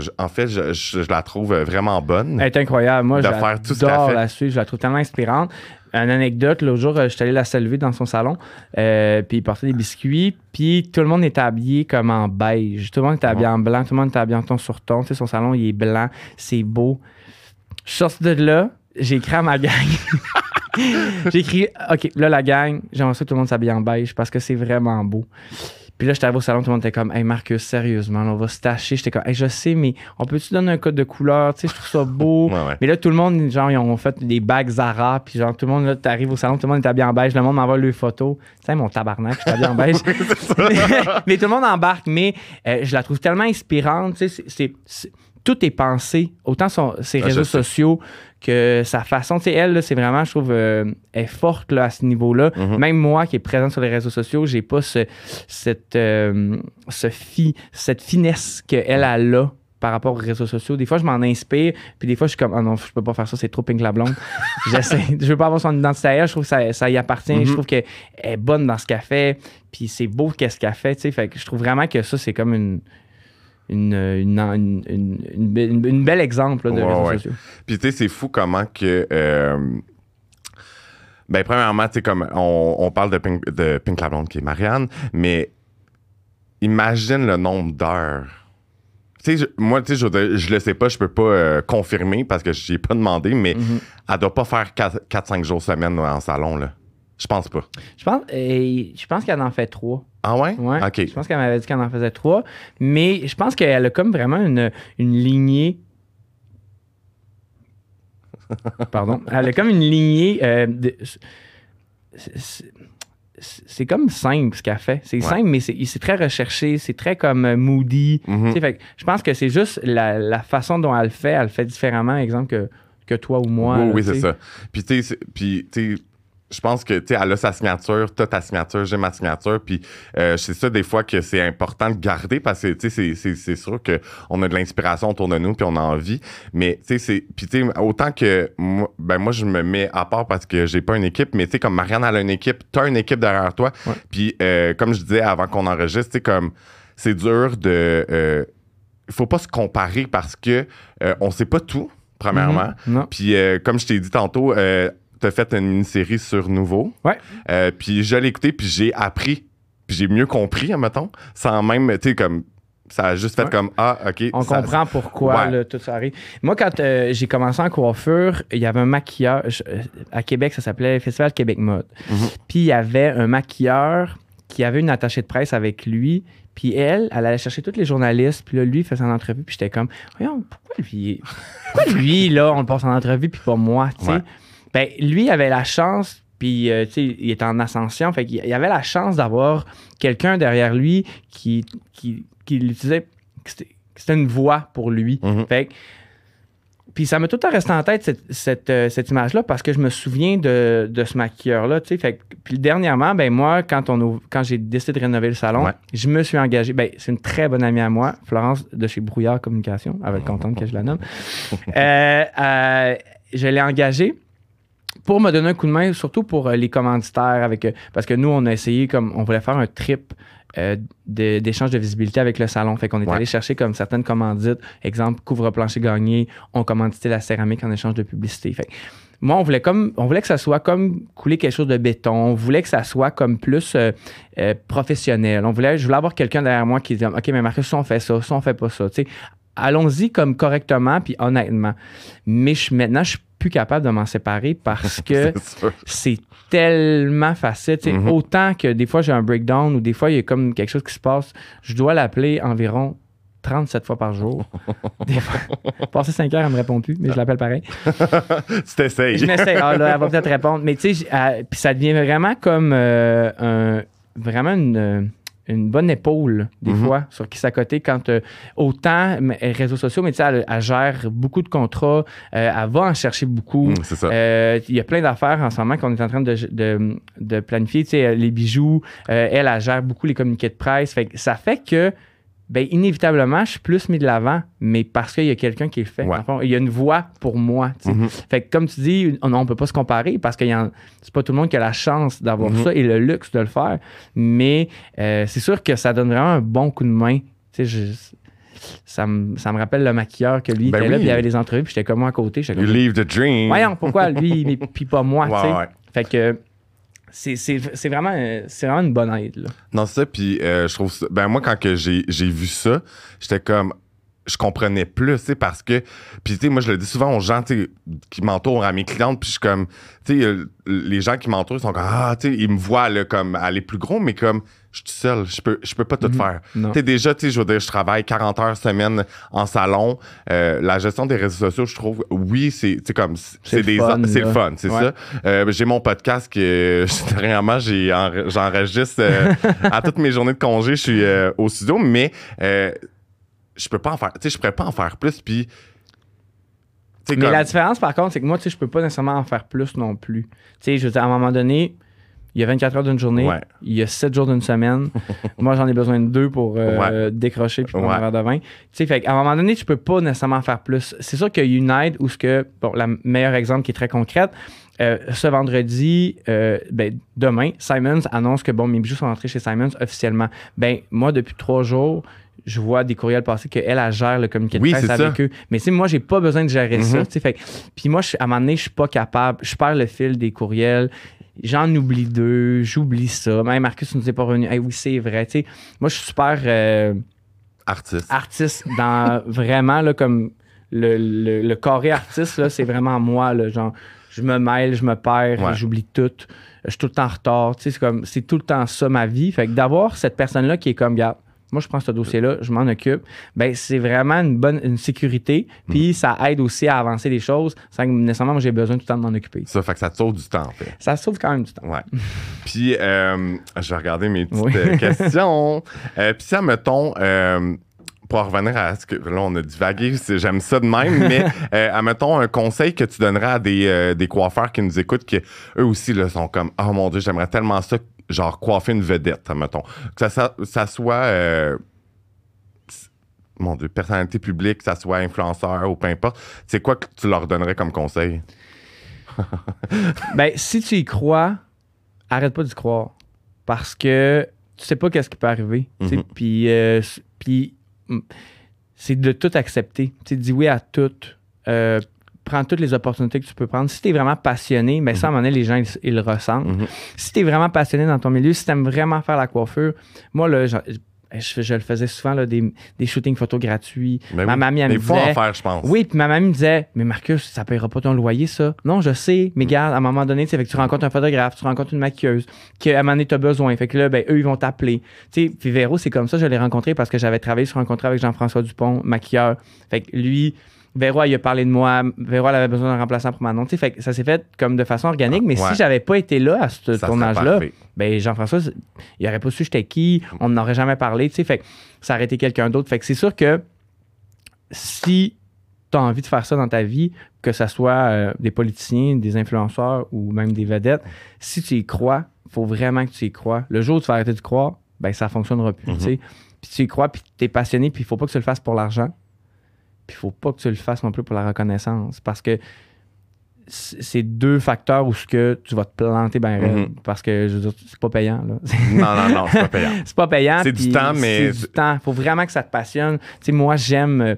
je- en fait, je, je- je la trouve vraiment bonne. Elle est incroyable. Moi, De je faire tout ce qu'elle j'adore fait. la suivre. Je la trouve tellement inspirante. Une anecdote, l'autre jour, euh, je suis allé la saluer dans son salon, euh, puis il portait des biscuits, puis tout le monde était habillé comme en beige. Tout le monde était habillé en blanc, tout le monde était habillé en ton sur ton. Tu sais, son salon, il est blanc, c'est beau. Je suis sorti de là, j'ai écrit à ma gang. j'ai écrit, OK, là, la gang, j'aimerais ça que tout le monde s'habille en beige parce que c'est vraiment beau. Puis là, j'étais arrivé au salon, tout le monde était comme, hey Marcus, sérieusement, là, on va se tâcher. J'étais comme, hey, je sais, mais on peut-tu donner un code de couleur? Tu sais, je trouve ça beau. Ouais, ouais. Mais là, tout le monde, genre, ils ont fait des bagues Zara, puis genre, tout le monde, là, t'arrives au salon, tout le monde est habillé en beige, le monde m'envoie leurs photos. Tu sais, mon tabarnak, je suis habillé en beige. mais tout le monde embarque, mais euh, je la trouve tellement inspirante, tu sais, c'est- c'est- c'est- tout est pensé, autant ses Ah, réseaux sociaux que sa façon. Tu sais, elle, c'est vraiment, je trouve, euh, elle est forte là, à ce niveau-là. Mhm. Même moi qui est présent sur les réseaux sociaux, j'ai pas ce, cette, euh, ce fi- cette finesse qu'elle a là par rapport aux réseaux sociaux. Des fois, je m'en inspire, puis des fois, je suis comme, ah non, je peux pas faire ça, c'est trop pink la blonde. J'essaie, je veux pas avoir son identité à elle, je trouve que ça, ça y appartient, Mhm. je trouve qu'elle est bonne dans ce qu'elle fait, puis c'est beau qu'est-ce qu'elle fait, tu sais. Fait que je trouve vraiment que ça, c'est comme une. Une, une, une, une, une be- une- une belle exemple là, de Ouais, réseaux ouais. sociaux. Puis tu sais, c'est fou comment que. euh, ben, premièrement, tu sais, comme on, on parle de Pink, de Pink la Blonde qui est Marianne, mais imagine le nombre d'heures. Tu sais, je- moi, tu sais, je, je le sais pas, je peux pas euh, confirmer parce que je ai pas demandé, mais Mhm. elle doit pas faire 4-5 jours semaine en salon, là. Je pense pas. Je pense, euh, je pense qu'elle en fait trois. Ah ouais? Ouais. OK. Je pense qu'elle m'avait dit qu'elle en faisait trois. Mais je pense qu'elle a comme vraiment une, une lignée. Pardon. Elle a comme une lignée. euh, c'est- comme simple ce qu'elle fait. C'est Ouais. simple, mais c'est très recherché. C'est très comme euh, moody. Mhm. Sais, fait je pense que c'est juste la, la façon dont elle le fait. Elle le fait différemment, exemple, que, que toi ou moi. oui, là, oui, tu c'est ça. Puis, tu sais, je pense que, tu sais, elle a sa signature, t'as ta signature, j'ai ma signature. Puis, euh, c'est ça, des fois, que c'est important de garder parce que, tu sais, c'est- sûr qu'on a de l'inspiration autour de nous puis on a envie. Mais, tu sais, c'est. Puis, tu sais, autant que moi, ben, moi, je me mets à part parce que j'ai pas une équipe, mais, tu sais, comme Marianne, elle a une équipe, t'as une équipe derrière toi. Ouais. Puis, euh, comme je disais avant qu'on enregistre, tu sais, comme, c'est dur de. euh, il faut pas se comparer parce que euh, on sait pas tout, premièrement. Mhm. Non. Puis, euh, comme je t'ai dit tantôt, euh, t'as fait une mini-série sur Nouveau. Ouais. Euh, puis, je l'ai écouté, puis j'ai appris, puis j'ai mieux compris, mettons, sans même, tu sais, comme, ça a juste fait Ouais. comme, ah, OK. On ça- comprend pourquoi Ouais. là, tout ça arrive. Moi, quand euh, j'ai commencé en coiffure, il y avait un maquilleur. je- à Québec, ça s'appelait Festival Québec Mode. Mhm. Puis il y avait un maquilleur qui avait une attachée de presse avec lui. Puis elle, elle allait chercher tous les journalistes. Puis là, lui, il faisait une entrevue. Puis j'étais comme, voyons, pourquoi lui, pourquoi lui, là, on le passe en entrevue, puis pas moi, tu sais? Ouais. Ben, lui il avait la chance, puis, euh, il était en ascension. Fait qu'il il avait la chance d'avoir quelqu'un derrière lui qui, qui, qui l'utilisait, que c'était une voix pour lui. Fait que- puis ça m'a tout le temps resté en tête, cette, cette, euh, cette image-là, parce que je me souviens de, de ce maquilleur-là. Puis dernièrement, ben moi, quand, on quand j'ai décidé de rénover le salon, Ouais. je me suis engagé. Ben, c'est une très bonne amie à moi, Florence de chez Brouillard Communication. Elle va être contente que je la nomme. Euh, je l'ai engagée pour me donner un coup de main, surtout pour euh, les commanditaires. Avec, euh, parce que nous, on a essayé, comme on voulait faire un trip euh, d'échange de, visibilité avec le salon. Fait qu'on est Ouais. allé chercher comme certaines commandites. Exemple, couvre-plancher gagné, on commandité la céramique en échange de publicité. Fait moi, on voulait, comme, on voulait que ça soit comme couler quelque chose de béton. On voulait que ça soit comme plus euh, euh, professionnel. On voulait, je voulais avoir quelqu'un derrière moi qui disait OK, mais Marcus, ça, on fait ça, ça, on fait pas ça. Tu sais, allons-y comme correctement puis honnêtement. Mais je, maintenant, je suis plus capable de m'en séparer parce que C'est tellement facile. Mhm. Autant que des fois, j'ai un breakdown ou des fois, il y a comme quelque chose qui se passe, je dois l'appeler environ 37 fois par jour. Des fois, passer 5 heures, elle me répond plus, mais je l'appelle pareil. tu t'essayes. Je m'essaie. Ah, là, elle va peut-être répondre. Mais tu sais, puis ça devient vraiment comme euh, un, vraiment une, euh, une bonne épaule, des Mhm. fois, sur qui s'accoter quand euh, autant euh, réseaux sociaux, mais tu sais, elle, elle gère beaucoup de contrats, euh, elle va en chercher beaucoup. Mm, ça. Euh, Il y a plein d'affaires en ce moment qu'on est en train de, de- de planifier. Tu sais, les bijoux, elle, elle gère beaucoup les communiqués de presse. Fait que ça fait que, ben, inévitablement, je suis plus mis de l'avant, mais parce qu'il y a quelqu'un qui le fait. Ouais. Fond, il y a une voix pour moi. Mhm. Fait que, comme tu dis, on ne peut pas se comparer parce que c'est pas tout le monde qui a la chance d'avoir Mhm. ça et le luxe de le faire. Mais euh, c'est sûr que ça donne vraiment un bon coup de main. Tu sais, je- ça, me, ça me rappelle le maquilleur que lui Ben était là, puis il avait des entrevues, puis j'étais comme moi à côté. You leave the dream. Voyons, pourquoi lui, mais puis pas moi, ouais. Fait que c'est c'est- c'est vraiment, euh, c'est vraiment une bonne aide. Là. Non, c'est ça. Puis euh, je trouve ça. Ben, moi, quand j'ai vu ça, j'étais comme. Je comprenais plus, sais, parce que. Puis, tu sais, moi, je le dis souvent aux gens, qui m'entourent, à mes clientes, puis je suis comme. Tu sais, euh, les gens qui m'entourent, ils sont comme. Ah, tu sais, ils me voient, là, comme aller plus gros, mais comme. Je suis tout seul, je peux, je peux pas tout faire. Tu sais, déjà, tu je veux dire, je travaille 40 heures semaine en salon. Euh, la gestion des réseaux sociaux, je trouve, oui, c'est comme. C'est des. fun, C'est le fun, c'est Ouais. ça. Euh, j'ai mon podcast que dernièrement j'enregistre euh, à toutes mes journées de congé, je suis au studio, mais je peux pas en faire. Tu sais, je pourrais pas en faire plus. Puis, Mais comme- la différence, par contre, c'est que moi, tu sais, je peux pas nécessairement en faire plus non plus. Tu sais, je veux dire, à un moment donné, il y a 24 heures d'une journée, Ouais. il y a 7 jours d'une semaine. moi, j'en ai besoin de deux pour euh, décrocher puis prendre Ouais. un verre de vin. Tu sais, fait qu'à un moment donné, tu peux pas nécessairement en faire plus. C'est sûr une aide où ce que, bon, le meilleur exemple qui est très concrète, euh, ce vendredi, euh, ben, demain, Simons annonce que bon, mes bijoux sont entrés chez Simons officiellement. Ben, moi, depuis trois jours, je vois des courriels passer qu'elle, elle gère le communiqué de Oui, presse avec ça. eux. Mais tu sais, moi, j'ai pas besoin de gérer ça. Mhm. sais, fait puis moi, je- à un moment donné, je suis pas capable. Je perds le fil des courriels. J'en oublie deux, j'oublie ça. Même Marcus nous est pas revenu. Hey, oui, c'est vrai. moi, je suis super euh, artiste. artiste dans vraiment là, comme le, le- le carré artiste, c'est vraiment moi. Là, genre, je me mêle, je me perds, Ouais. j'oublie tout. Je suis tout le temps en retard. C'est tout le temps ça ma vie. Fait que d'avoir cette personne-là qui est comme, regarde, moi je prends ce dossier-là, je m'en occupe, ben c'est vraiment une bonne une sécurité. Puis ça aide aussi à avancer les choses sans que nécessairement moi, j'ai besoin tout le temps de m'en occuper. Ça fait que ça te sauve du temps, en fait. Ça sauve quand même du temps. Ouais. Puis, euh, je vais regarder mes petites Oui. euh, questions. Euh, Puis, ça, mettons, euh, pour en revenir à ce que là, on a divagué, j'aime ça de même, mais, euh, admettons, un conseil que tu donnerais à des, euh, des coiffeurs qui nous écoutent, qui eux aussi là, sont comme, oh mon Dieu, j'aimerais tellement ça, genre coiffer une vedette, admettons. Que ça, ça, ça soit. euh, mon Dieu, personnalité publique, que ça soit influenceur ou peu importe, c'est quoi que tu leur donnerais comme conseil? Ben, si tu y crois, arrête pas d'y croire. Parce que tu sais pas qu'est-ce qui peut arriver. Mhm. Puis, euh, mm, c'est de tout accepter. Tu dis oui à tout. Euh, prends toutes les opportunités que tu peux prendre. Si tu es vraiment passionné, mais ça, à un moment donné, les gens, ils, ils le ressentent. Mhm. Si tu es vraiment passionné dans ton milieu, si tu aimes vraiment faire la coiffure, moi, là, je, je le faisais souvent, là, des, des shootings photos gratuits. Ben Ma oui. mamie, elle me en disait- faire, je pense. oui, puis ma mamie me disait, mais Marcus, ça paiera pas ton loyer, ça. Non, je sais, mais regarde, à un moment donné, tu sais, fait que tu rencontres un photographe, tu rencontres une maquilleuse, qu'à un moment donné, tu as besoin. Fait que là, ben, eux, ils vont t'appeler. Tu sais, puis Véro, c'est comme ça, je l'ai rencontré parce que j'avais travaillé sur un contrat avec Jean-François Dupont, maquilleur. Fait que lui, Véro, il a parlé de moi. Véro, elle avait besoin d'un remplaçant pour Manon. Fait que ça s'est fait comme de façon organique, mais Ouais. si j'avais pas été là à ce tournage-là, ben Jean-François, il aurait pas su j'étais qui, on n'en aurait jamais parlé, fait que ça aurait été quelqu'un d'autre. Fait que c'est sûr que si tu as envie de faire ça dans ta vie, que ce soit euh, des politiciens, des influenceurs ou même des vedettes, si tu y crois, faut vraiment que tu y crois. Le jour où tu vas arrêter de croire, ben ça fonctionnera plus, Mhm. tu. Puis tu y crois, puis tu es passionné, puis il faut pas que tu le fasses pour l'argent. Puis il faut pas que tu le fasses non plus pour la reconnaissance parce que c'est deux facteurs où ce que tu vas te planter ben raide, parce que je veux dire c'est pas payant là. Non, non, non, c'est pas payant. c'est pas payant. C'est du temps, mais- C'est du temps. Faut vraiment que ça te passionne. Tu sais, moi, j'aime.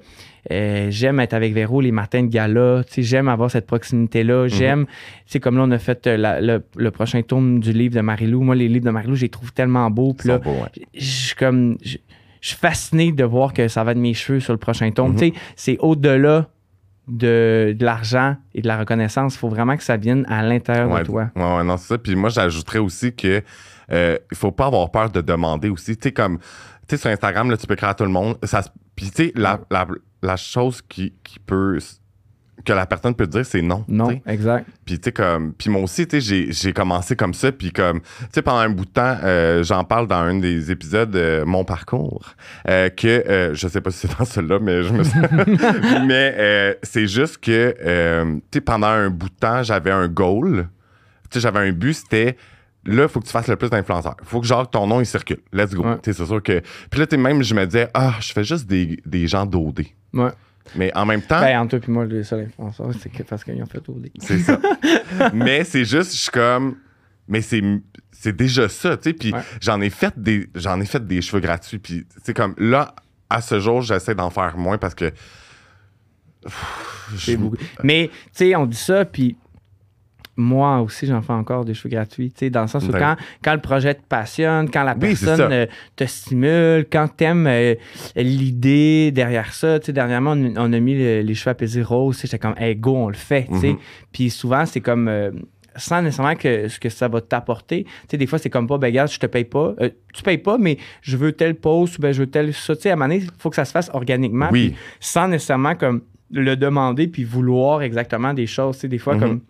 euh, j'aime être avec Véro les matins de gala. Tu sais, j'aime avoir cette Mhm. proximité-là. J'aime, tu sais, comme là, on a fait euh, la- le, le prochain tourne du livre de Marilou. Moi, les livres de Marilou, je les trouve tellement beaux. Puis là, beaux, ouais. je comme. Je suis fasciné de voir que ça va être mes cheveux sur le prochain tome. Tu sais, c'est au-delà de, de l'argent et de la reconnaissance. Il faut vraiment que ça vienne à l'intérieur Ouais, de toi. Ouais, ouais, non, c'est ça. Puis moi, j'ajouterais aussi que euh, il faut pas avoir peur de demander aussi. Tu sais, comme, tu sais, sur Instagram, là, tu peux écrire à tout le monde. Ça, puis, tu sais, la, la, la chose qui, qui peut. Que la personne peut te dire, c'est non. Non, exact. Puis, tu sais, comme. Puis, moi aussi, tu sais, j'ai- commencé comme ça. Puis, comme. Tu sais, pendant un bout de temps, euh, j'en parle dans un des épisodes, euh, Mon parcours. euh, que. euh, je sais pas si c'est dans celui-là, mais je me mais c'est juste que. tu sais, pendant un bout de temps, j'avais un goal. Tu sais, j'avais un but, c'était. Là, il faut que tu fasses le plus d'influenceurs. Il faut que, genre, ton nom, il circule. Let's go. Ouais. C'est sûr que. Puis là, tu sais, même, je me disais, ah, je fais juste des, des gens d'OD. Ouais. Mais en même temps. Ben, entre toi et moi, les seuls influenceurs, c'est que parce qu'ils ont fait OD. C'est ça. mais c'est juste, je suis comme. Mais c'est, c'est déjà ça, tu sais. Puis Ouais. j'en ai fait des, j'en ai fait des cheveux gratuits. Puis c'est comme là, à ce jour, j'essaie d'en faire moins parce que. Pff, je- beaucoup. Mais, tu sais, on dit ça, puis moi aussi, j'en fais encore des cheveux gratuits. Dans le sens où Ouais. quand, quand le projet te passionne, quand la Oui, personne euh, te stimule, quand t'aimes euh, l'idée derrière ça. Dernièrement, on, on a mis le- les cheveux apaisés roses. J'étais comme, hey, go, on le fait. Mhm. Puis souvent, c'est comme. euh, sans nécessairement que ce que ça va t'apporter. Tu sais, des fois, c'est comme pas, ben, regarde, je te paye pas. Euh, tu payes pas, mais je veux tel poste ou ben, je veux tel ça. Tu sais, à un moment donné, il faut que ça se fasse organiquement. Oui. sans nécessairement comme le demander puis vouloir exactement des choses. Tu sais, des fois, Mhm. comme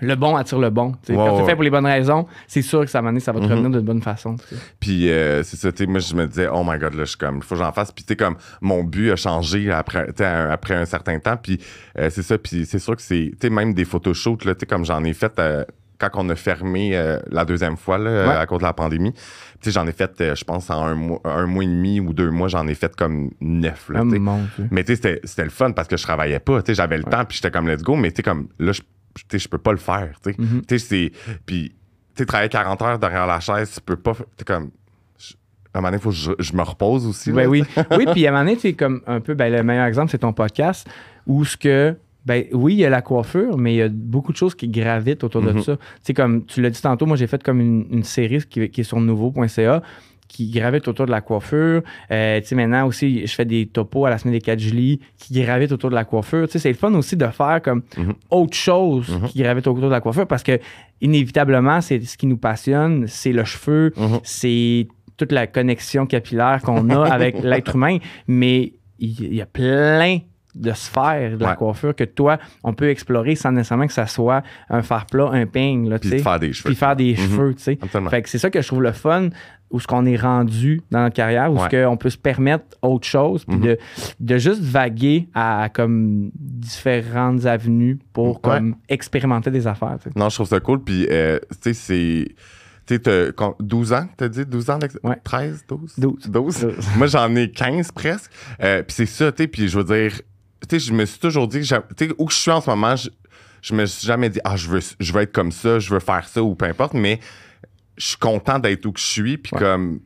le bon attire le bon. Tu quand c'est ouais. fait pour les bonnes raisons, c'est sûr que ça, donné, ça va te Mhm. revenir d'une bonne façon. tu. Puis euh, c'est ça, tu sais, moi je me disais, oh my god, là, je suis comme, faut que j'en fasse. Puis tu sais, comme, mon but a changé après, tu un- après un certain temps. Puis euh, c'est ça, puis c'est sûr que c'est, tu même des photoshoots, là, tu comme j'en ai fait euh, quand on a fermé euh, la deuxième fois, là, Ouais. à cause de la pandémie. Tu j'en ai fait, euh, je pense, en un mois, un mois et demi ou deux mois, j'en ai fait comme neuf, là, Oh tu sais. mon Dieu. Mais tu sais, c'était- le fun parce que je travaillais pas. Tu j'avais le temps, puis j'étais comme let's go. Mais tu sais, comme là, je, tu je peux pas le faire. Tu sais, Mhm. C'est. Puis, tu travailler 40 heures derrière la chaise, tu peux pas. Tu comme. À un moment donné, il faut que je, je me repose aussi. Ben là, oui. oui, puis à un moment donné, tu comme un peu, ben, le meilleur exemple, c'est ton podcast, où ce que, ben oui, il y a la coiffure, mais il y a beaucoup de choses qui gravitent autour de Mhm. ça. Tu comme tu l'as dit tantôt, moi, j'ai fait comme une, une série qui, qui est sur nouveau.ca qui gravite autour de la coiffure. Euh, tu sais, maintenant aussi, je fais des topos à la semaine des 4 juillet qui gravitent autour de la coiffure. Tu sais, c'est le fun aussi de faire comme Mhm. autre chose Mhm. qui gravite autour de la coiffure parce que, inévitablement, c'est ce qui nous passionne, c'est le cheveu, Mhm. c'est toute la connexion capillaire qu'on a avec l'être humain, mais il il y a plein de sphères de la coiffure que toi, on peut explorer sans nécessairement que ça soit un faire plat, un peigne, là, tu Puis de faire des cheveux. puis faire des cheveux, tu sais. Fait que c'est ça que je trouve le fun, où ce qu'on est rendu dans notre carrière, où ce Ouais. qu'on peut se permettre autre chose, puis Mhm. de, de juste vaguer à, comme différentes avenues pour Ouais. comme expérimenter des affaires. Non, je trouve ça cool. Puis, euh, tu sais, c'est. Tu sais, t'as con- 12 ans, t'as dit? 12 ans Ouais. 13, 12? 12. 12. Moi, j'en ai 15 presque. Euh, puis c'est ça, tu sais. Puis je veux dire, tu sais, je me suis toujours dit, tu sais, où je suis en ce moment, je, je me suis jamais dit, ah, je veux, je veux être comme ça, je veux faire ça ou peu importe. Mais je suis content d'être où que je suis. Puis Ouais. comme.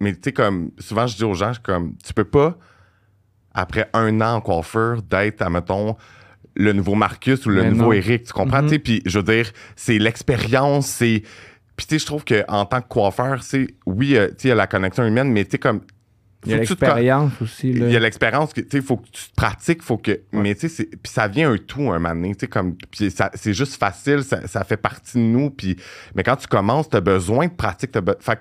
Mais tu sais, comme. Souvent, je dis aux gens, comme, tu peux pas, après un an en coiffure, d'être, admettons, le nouveau Marcus ou le Mais nouveau non. Eric. Tu comprends? Sais, puis je veux dire, c'est l'expérience, c'est. Puis tu sais, je trouve qu'en tant que coiffeur, c'est oui, euh, tu sais, il y a la connexion humaine, mais tu sais, comme. Il y a l'expérience aussi. là. il y a l'expérience tu sais faut que tu te pratiques faut que mais tu sais puis ça vient un tout un moment donné tu sais comme puis ça- c'est juste facile ça, ça fait partie de nous puis mais quand tu commences tu as besoin de pratique be- fait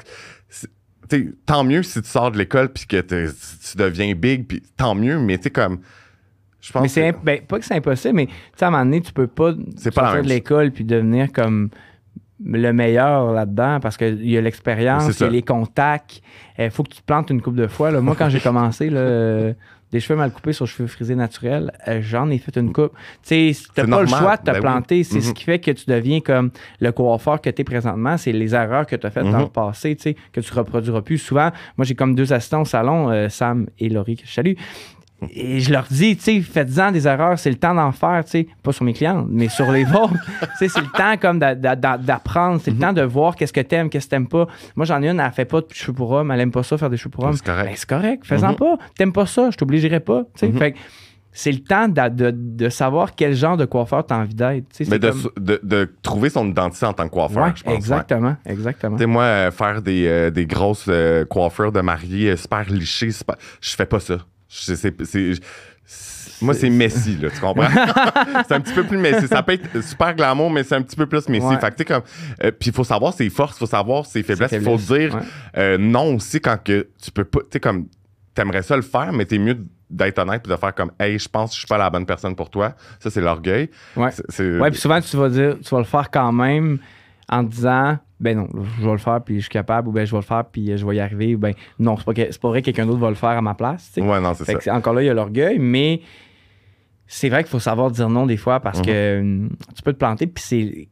que tant mieux si tu sors de l'école puis que tu deviens big puis tant mieux mais tu sais comme je pense Mais c'est que- ben, pas que c'est impossible, mais tu sais, à un moment donné, tu peux pas pas sortir même de l'école puis devenir comme le meilleur là-dedans parce qu'il y a l'expérience, il y a les contacts. Il faut que tu te plantes une coupe de fois. là. Moi, quand j'ai commencé, là, euh, des cheveux mal coupés sur cheveux frisés naturels, euh, j'en ai fait une coupe. Tu sais, t'as pas le choix de te Ben oui. planter. C'est ce Mhm. qui fait que tu deviens comme le coiffeur que tu es présentement. C'est les erreurs que tu as faites dans Mhm. le passé, tu sais, que tu reproduiras plus. Souvent, moi, j'ai comme deux assistants au salon, euh, Sam et Laurie, que je salue. Et je leur dis, tu sais, faites-en des erreurs, c'est le temps d'en faire, tu sais, pas sur mes clients, mais sur les vôtres. tu sais, c'est le temps comme d'a- d'a- d'a- d'apprendre, c'est le temps de voir qu'est-ce que t'aimes, qu'est-ce que t'aimes pas. Moi, j'en ai une, elle fait pas de cheveux pour homme, elle aime pas ça, faire des cheveux pour homme. C'est correct. Ben, c'est correct, fais-en Mhm. pas. T'aimes pas ça, je t'obligerai pas, tu sais. Mhm. Fait c'est le temps de, de savoir quel genre de coiffeur t'as envie d'être. tu mais de, comme- de, trouver son identité en tant que coiffeur Ouais, je pense ouais. exactement, exactement. Tu moi, euh, faire des, euh, des grosses euh, coiffures de mariée super lichées, super- je fais pas ça. Je- c'est- moi, c'est messy, là, tu comprends? c'est un petit peu plus messy. Ça peut être super glamour, mais c'est un petit peu plus messy. Ouais. Fait que, tu sais, comme. euh, Puis, il faut savoir ses forces, il faut savoir ses faiblesses. Il faut dire ouais. euh, non aussi quand que tu peux pas. Tu sais, comme. T'aimerais ça le faire, mais t'es mieux d'être honnête puis de faire comme, hey, je pense que je suis pas la bonne personne pour toi. Ça, c'est l'orgueil. Ouais. C'est- Ouais, puis souvent, tu vas dire, tu vas le faire quand même en te disant, ben non, je vais le faire, puis je suis capable, ou ben je vais le faire, puis je vais y arriver, ou ben non, c'est pas, que- c'est pas vrai que quelqu'un d'autre va le faire à ma place. Ouais, non, c'est Fait ça. que encore là, il y a l'orgueil, mais c'est vrai qu'il faut savoir dire non des fois parce Mhm. que hum, tu peux te planter, puis c'est.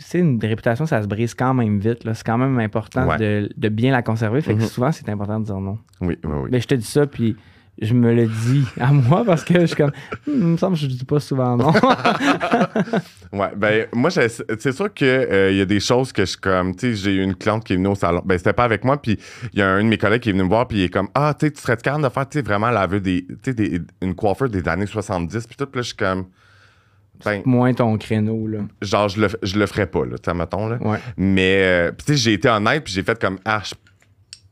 C'est une réputation, ça se brise quand même vite. là. C'est quand même important Ouais. de, de bien la conserver. Fait que Mhm. souvent, c'est important de dire non. Oui, oui, oui. Mais je te dis ça, puis je me le dis à moi parce que je suis comme. Hmm, il me semble que je dis pas souvent non? Ouais, ben moi c'est sûr que euh, il y a des choses que je suis comme tu sais j'ai eu une cliente qui est venue au salon. Ben c'était pas avec moi puis il y a un de mes collègues qui est venu me voir puis il est comme ah tu sais tu serais capable de faire tu sais vraiment la vue des tu sais des- une coiffure des années 70 puis tout puis là je suis comme Ben, Moins ton créneau, là. genre, je le, je le ferais pas, là, tu mettons, là. Ouais. Mais, euh, tu sais, j'ai été honnête, puis j'ai fait comme, ah, je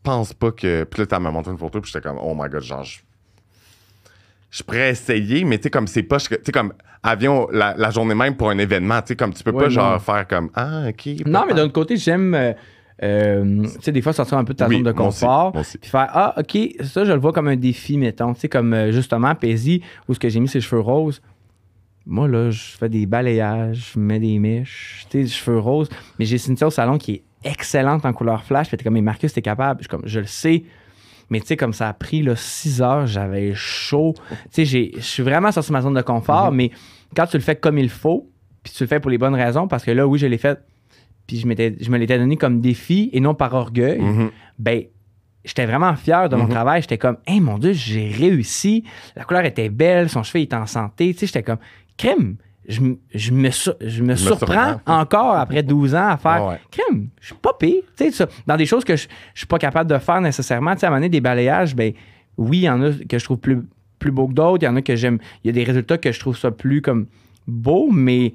pense pas que. Puis là, t'as m'as montré une photo, puis j'étais comme, oh my god, genre, je, je pourrais essayer, mais tu sais, comme c'est pas. Tu sais, comme avion la, la journée même pour un événement, tu sais, comme tu peux Ouais, pas, genre, faire comme, ah, ok. Non, mais d'un autre côté, j'aime, euh, euh, tu sais, des fois sortir un peu de ta Oui, zone de confort. Puis faire, ah, OK, ça, je le vois comme un défi, mettons. Tu sais, comme euh, justement, Paisy, où ce que j'ai mis ses cheveux roses. Moi, là, je fais des balayages, je mets des mèches, tu sais, cheveux roses. Mais j'ai Cynthia au salon qui est excellente en couleur flash. Puis t'es comme, mais Marcus, t'es capable. Je, comme, je le sais. Mais tu sais, comme ça a pris 6 heures, j'avais chaud. Tu sais, j'ai- je suis vraiment sorti de ma zone de confort, mais quand tu le fais comme il faut, puis tu le fais pour les bonnes raisons, parce que là, oui, je l'ai fait, puis je me l'étais donné comme défi et non par orgueil, Mhm. ben, j'étais vraiment fier de mon Mhm. travail. J'étais comme, hey, mon Dieu, j'ai réussi. La couleur était belle, son cheveu était en santé. Tu sais, j'étais comme, crème. Je, je me, sur- je me me surprends surprends. encore après 12 ans à faire Ouais, crème. Je suis pas pire. Tu sais, ça, dans des choses que je, je suis pas capable de faire nécessairement. Tu sais, à un moment donné, des balayages, ben oui, il y en a que je trouve plus, plus beau que d'autres. Il y en a que j'aime. Il y a des résultats que je trouve ça plus comme beau, mais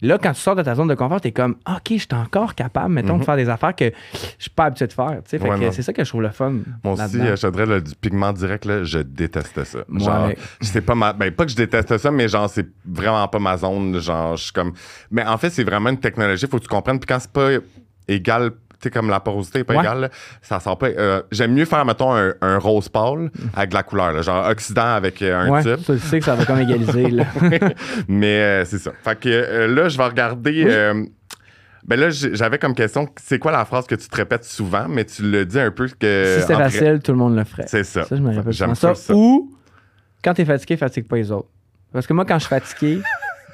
là, quand tu sors de ta zone de confort, t'es comme, OK, je suis encore capable, mettons, de faire des affaires que je suis pas habitué de faire. Fait Mhm. Ouais, que c'est ça que je trouve le fun. Moi aussi, euh, je te dirais, du pigment direct, là, je déteste ça. Genre, c'est pas ma. Ben, pas que je déteste ça, mais genre, c'est vraiment pas ma zone. Genre, je suis comme. Mais en fait, c'est vraiment une technologie, faut que tu comprennes. Puis quand c'est pas égal, sais, comme la porosité est pas Ouais. égale, là, ça sort pas. euh, J'aime mieux faire, mettons, un, un rose pâle avec de la couleur, là, genre oxydant avec euh, un ouais, ça, tu sais que ça va comme égaliser. Là. Mais euh, c'est ça. Fait que là, je vais regarder. ben là, j'avais comme question, c'est quoi la phrase que tu te répètes souvent, mais tu le dis un peu que. si c'était facile, tout le monde le ferait. C'est ça. Ça, je me J'aime ça. ça. Ou, quand t'es fatigué, fatigue pas les autres. Parce que moi, quand je suis fatigué,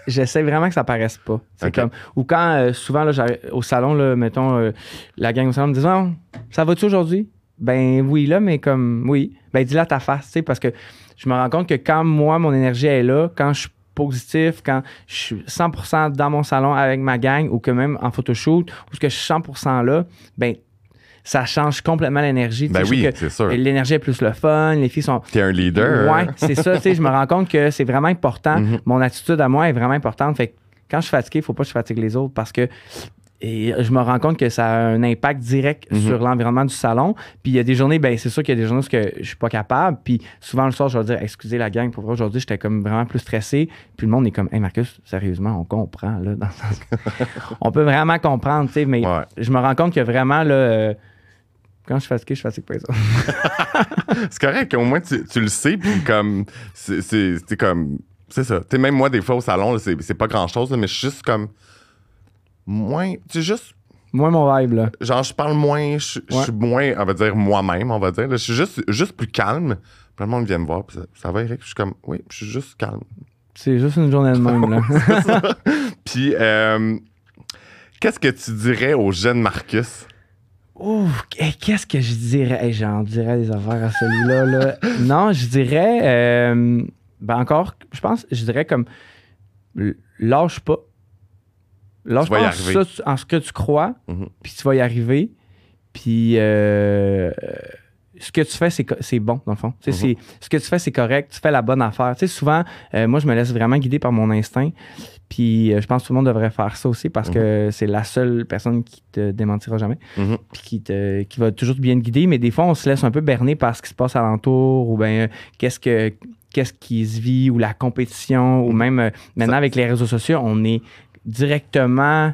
j'essaie vraiment que ça paraisse pas. C'est comme, ou quand, euh, souvent, là, au salon, là, mettons, euh, la gang au salon me dit Ah, ça va-tu aujourd'hui? Ben oui, là, mais comme, oui. Ben dis-le à ta face, tu sais, parce que je me rends compte que quand moi, mon énergie est là, quand je suis positif, quand je suis 100% dans mon salon avec ma gang, ou que même en photoshoot, ou que je suis 100% là, ben ça change complètement l'énergie. Ben oui, c'est sûr. L'énergie est plus le fun, les filles sont. T'es un leader. Ouais, c'est ça. Tu sais, je me rends compte que c'est vraiment important. Mhm. Mon attitude à moi est vraiment importante. Fait que quand je suis fatigué, il faut pas que je fatigue les autres parce que et je me rends compte que ça a un impact direct Mhm. sur l'environnement du salon. Puis il y a des journées, ben c'est sûr qu'il y a des journées où je suis pas capable. Puis souvent le soir, je vais dire, excusez la gang, pour aujourd'hui, j'étais comme vraiment plus stressé. Puis le monde est comme, hey Marcus, sérieusement, on comprend là. dans le sens que- on peut vraiment comprendre, tu sais. Mais Ouais. je me rends compte que vraiment là. Quand je suis fatigué, je fatigue pas les autres. C'est correct, au moins tu, tu le sais, puis comme. C'est comme. C'est ça. Tu même moi, des fois au salon, c'est pas grand chose, mais je suis juste comme. Moins. Tu juste. Moi, mon vibe, là. Genre, je parle moins. Je suis moins, on va dire, moi-même, on va dire. là. Je suis juste, juste plus calme. Puis le monde vient me voir, puis ça, ça va, Eric? Je suis comme, oui, je suis juste calme. C'est juste une journée de même, là. Puis, euh, qu'est-ce que tu dirais au jeune Marcus? Ouf, hey, qu'est-ce que je dirais? Hey, J'en dirais des affaires à celui-là. là. non, je dirais. euh, ben encore, je pense, je dirais comme. Lâche pas. Lâche pas en, ça, en ce que tu crois, Mhm. puis tu vas y arriver. Puis. euh, ce que tu fais, c'est bon, dans le fond. Mhm. Ce que tu fais, c'est correct. Tu fais la bonne affaire. Tu sais, souvent, euh, moi, je me laisse vraiment guider par mon instinct. Puis euh, je pense que tout le monde devrait faire ça aussi parce que c'est la seule personne qui te démentira jamais Mhm. puis qui, te, qui va toujours bien te guider, mais des fois, on se laisse un peu berner par ce qui se passe alentour ou bien euh, qu'est-ce que qu'est-ce qui se vit ou la compétition ou même euh, maintenant avec les réseaux sociaux, on est directement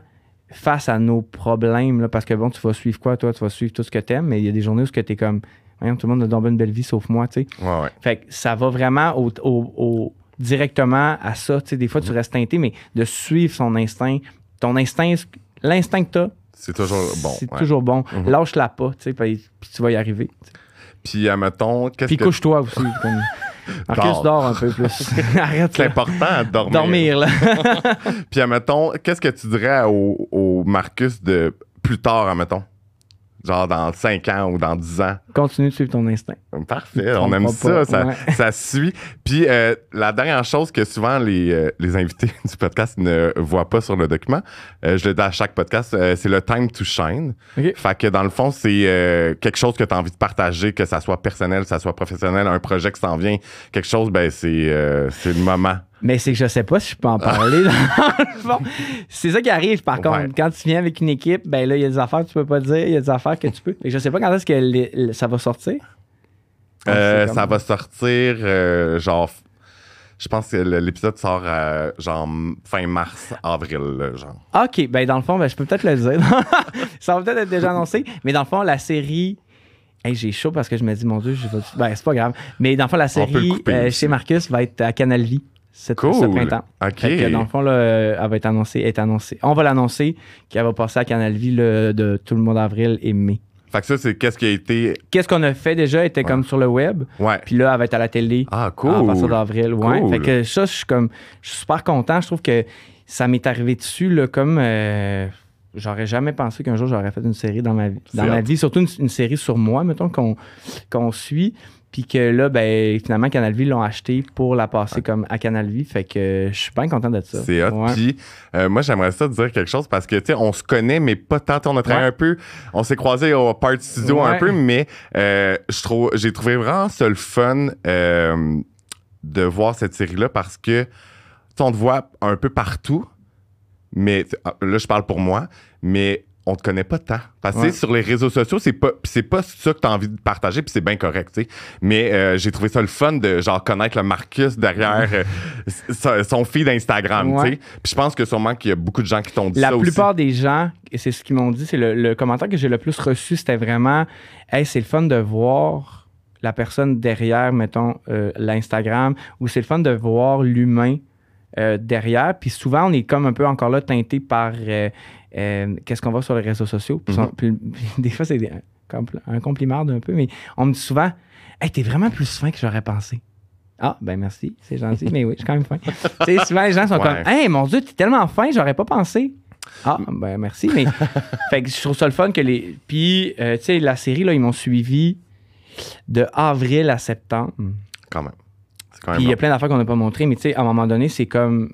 face à nos problèmes là, parce que bon, tu vas suivre quoi, toi? Tu vas suivre tout ce que t'aimes, mais il y a des journées où ce que t'es comme, Voyons, tout le monde a donc une belle vie sauf moi, tu sais. Ouais, ouais. Fait que ça va vraiment au, au- au- directement à ça. Tu sais, des fois, tu restes teinté, mais de suivre son instinct. Ton instinct, l'instinct que t'as, C'est toujours bon. c'est ouais. toujours bon. Mhm. Lâche-la pas, tu sais, puis, puis tu vas y arriver. Puis, admettons, qu'est-ce Puis que. couche-toi aussi. Comme... Marcus, Dors. dors un peu plus. Arrête, C'est important de dormir. Dormir, là. Puis, admettons, qu'est-ce que tu dirais au, au Marcus de plus tard, admettons? Genre dans 5 ans ou dans 10 ans. Continue de suivre ton instinct. Parfait, on aime ça, ça, ouais. ça suit. Puis euh, la dernière chose que souvent les, euh, les invités du podcast ne voient pas sur le document, euh, je le dis à chaque podcast, euh, c'est le time to shine. Fait que dans le fond, c'est euh, quelque chose que tu as envie de partager, que ça soit personnel, que ça soit professionnel, un projet qui s'en vient, quelque chose, ben c'est euh, c'est le moment Mais c'est que je sais pas si je peux en parler. le fond. C'est ça qui arrive, par contre. Quand tu viens avec une équipe, ben là, il y a des affaires que tu peux pas dire, il y a des affaires que tu peux. Mais je sais pas quand est-ce que les- ça va sortir. Euh, ça va sortir, euh, genre, je pense que l'épisode sort, euh, genre, fin mars, avril, genre. OK, ben dans le fond, ben, je peux peut-être le dire. ça va peut-être être déjà annoncé. Mais dans le fond, la série. Hey, j'ai chaud parce que je me dis, mon Dieu, je vais... ben, c'est pas grave. Mais dans le fond, la série euh, chez Marcus va être à Canal Vie cette, Cool. ce printemps. OK. Que, dans le fond, là, euh, elle va être annoncée, est annoncée. On va l'annoncer qu'elle va passer à Canal Vie là, de tout le mois d'avril et mai. Fait que ça, c'est qu'est-ce qui a été. Qu'est-ce qu'on a fait déjà était comme sur le web. Ouais. Puis là, elle va être à la télé Ah, cool. à partir d'avril. Ouais. Cool. Fait que ça, je suis comme. Je suis super content. Je trouve que ça m'est arrivé dessus, là, comme. euh, J'aurais jamais pensé qu'un jour j'aurais fait une série dans ma vie. Dans ma vie, surtout une, une série sur moi, mettons, qu'on qu'on suit. Puis que là, ben, finalement, Canal Vie l'ont acheté pour la passer comme à Canal Vie. Fait que je suis bien content de ça. C'est hot. Ouais. Puis, euh, moi, j'aimerais ça te dire quelque chose parce que, tu sais, on se connaît, mais pas tant. On a travaillé Ouais. un peu. On s'est croisés au Part Studio un peu, mais euh, j'ai trouvé vraiment ça le fun euh, de voir cette série-là parce que, on te voit un peu partout, mais ah, là, je parle pour moi, mais on te connaît pas tant. Parce que Ouais. sur les réseaux sociaux, c'est pas c'est pas ça que tu as envie de partager, puis c'est bien correct. Mais euh, j'ai trouvé ça le fun de genre connaître le Marcus derrière euh, son- feed Instagram, Ouais. tu sais. Puis je pense que sûrement qu'il y a beaucoup de gens qui t'ont dit La ça plupart des gens, et c'est ce qu'ils m'ont dit, c'est le, le commentaire que j'ai le plus reçu, c'était vraiment Hey, c'est le fun de voir la personne derrière, mettons, euh, l'Instagram, ou c'est le fun de voir l'humain euh, derrière. Puis souvent, on est comme un peu encore là teinté par euh, euh, qu'est-ce qu'on voit sur les réseaux sociaux? Puis, Mhm. son- puis- puis des fois, c'est un, compl- un compliment d'un peu, mais on me dit souvent Hey, t'es vraiment plus fin que j'aurais pensé. Ah, ben merci, c'est gentil, mais oui, je suis quand même fin. tu sais, souvent, les gens sont Ouais. comme Hey, mon Dieu, t'es tellement fin, j'aurais pas pensé. Ah, ben merci, mais. fait que je trouve ça le fun que les. Puis, euh, tu sais, la série, là, ils m'ont suivi de avril à septembre. quand même. Puis il y a plein d'affaires qu'on n'a pas montrées, mais tu sais, à un moment donné, c'est comme.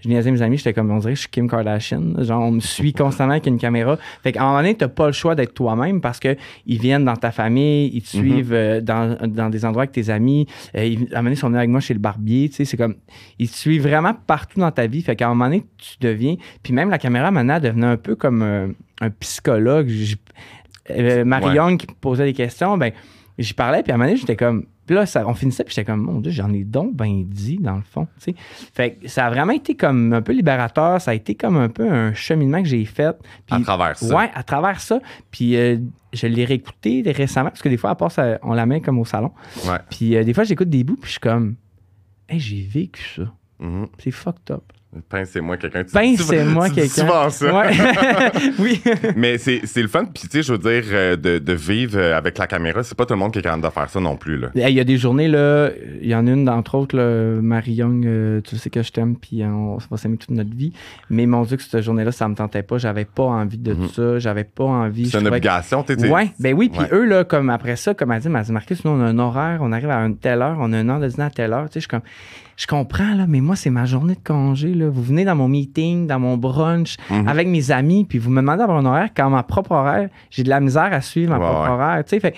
Je niaisais mes amis, j'étais comme, on dirait je suis Kim Kardashian. Genre, on me suit constamment avec une caméra. Fait qu'à un moment donné, t'as pas le choix d'être toi-même parce que ils viennent dans ta famille, ils te Mhm. suivent euh, dans, dans des endroits avec tes amis. Euh, ils, à un moment donné, ils sont venus avec moi chez le barbier. Tu sais, c'est comme. Ils te suivent vraiment partout dans ta vie. Fait qu'à un moment donné, tu deviens. Puis même la caméra, maintenant, devenait un peu comme euh, un psychologue. J- euh, Marie Ouais. Young qui me posait des questions, ben, j'y parlais, puis à un moment donné, j'étais comme. Puis là, ça, on finissait, puis j'étais comme, mon Dieu, j'en ai donc ben dit, dans le fond. Fait que ça a vraiment été comme un peu libérateur. Ça a été comme un peu un cheminement que j'ai fait. Puis, à travers ça. Ouais, à travers ça. Puis euh, je l'ai réécouté récemment, parce que des fois, à part, ça, on la met comme au salon. Ouais. Puis euh, des fois, j'écoute des bouts, puis je suis comme, hey, j'ai vécu ça. Mhm. C'est fucked up. Pince-moi quelqu'un. Dis quelqu'un. souvent ça? Ouais. oui. Mais c'est c'est le fun. Puis, tu sais, je veux dire, euh, de, de vivre euh, avec la caméra, c'est pas tout le monde qui est capable de faire ça non plus. Là. Il y a des journées, là, il y en a une d'entre autres, là, Marie Young, euh, tu sais que je t'aime, puis on va s'aimer toute notre vie. Mais mon Dieu, que cette journée-là, ça me tentait pas. J'avais pas envie de Mhm. ça. J'avais pas envie. C'est une obligation. tu sais. Ouais, ben oui, puis Ouais. eux, là, comme après ça, comme elle dit, elle dit, Marcus, nous, on a un horaire, on arrive à une telle heure, on a un heure de dîner à telle heure. Tu sais, je suis comme, je comprends, là, mais moi, c'est ma journée de congé, là. Vous venez dans mon meeting, dans mon brunch, Mhm. avec mes amis, puis vous me demandez d'avoir un horaire quand ma propre horaire, j'ai de la misère à suivre ma Ouais, propre ouais. horaire, tu sais. Fait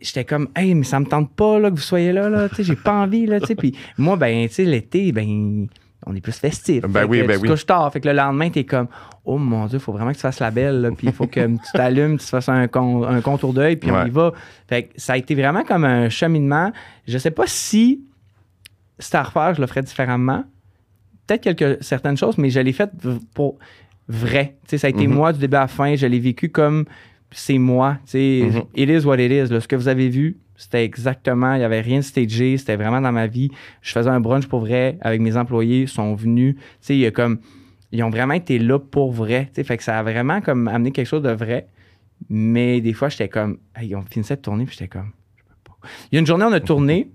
j'étais comme, hey, mais ça me tente pas, là, que vous soyez là, là, tu sais, j'ai pas envie, là, tu sais. Puis moi, ben, tu sais, l'été, ben, on est plus festif. Ben oui, ben tu oui. couches tard. Fait que le lendemain, t'es comme, oh mon Dieu, il faut vraiment que tu fasses la belle, là, puis il faut que tu t'allumes, tu fasses un, con- un contour d'œil, puis on y va. Fait que ça a été vraiment comme un cheminement. Je sais pas si c'était à refaire, je le ferais différemment. Peut-être quelques certaines choses, mais je l'ai fait pour vrai. Tu sais, ça a été Mhm. moi du début à la fin. Je l'ai vécu comme c'est moi. Tu sais, Mhm. It is what it is. là. Ce que vous avez vu, c'était exactement. Il n'y avait rien de stagé. C'était vraiment dans ma vie. Je faisais un brunch pour vrai avec mes employés. Ils sont venus. Tu sais, il y a comme. Ils ont vraiment été là pour vrai. Tu sais, fait que ça a vraiment comme amené quelque chose de vrai. Mais des fois, j'étais comme. Hey, on finissait de tourner, puis j'étais comme. Je peux pas. Il y a une journée, on a tourné.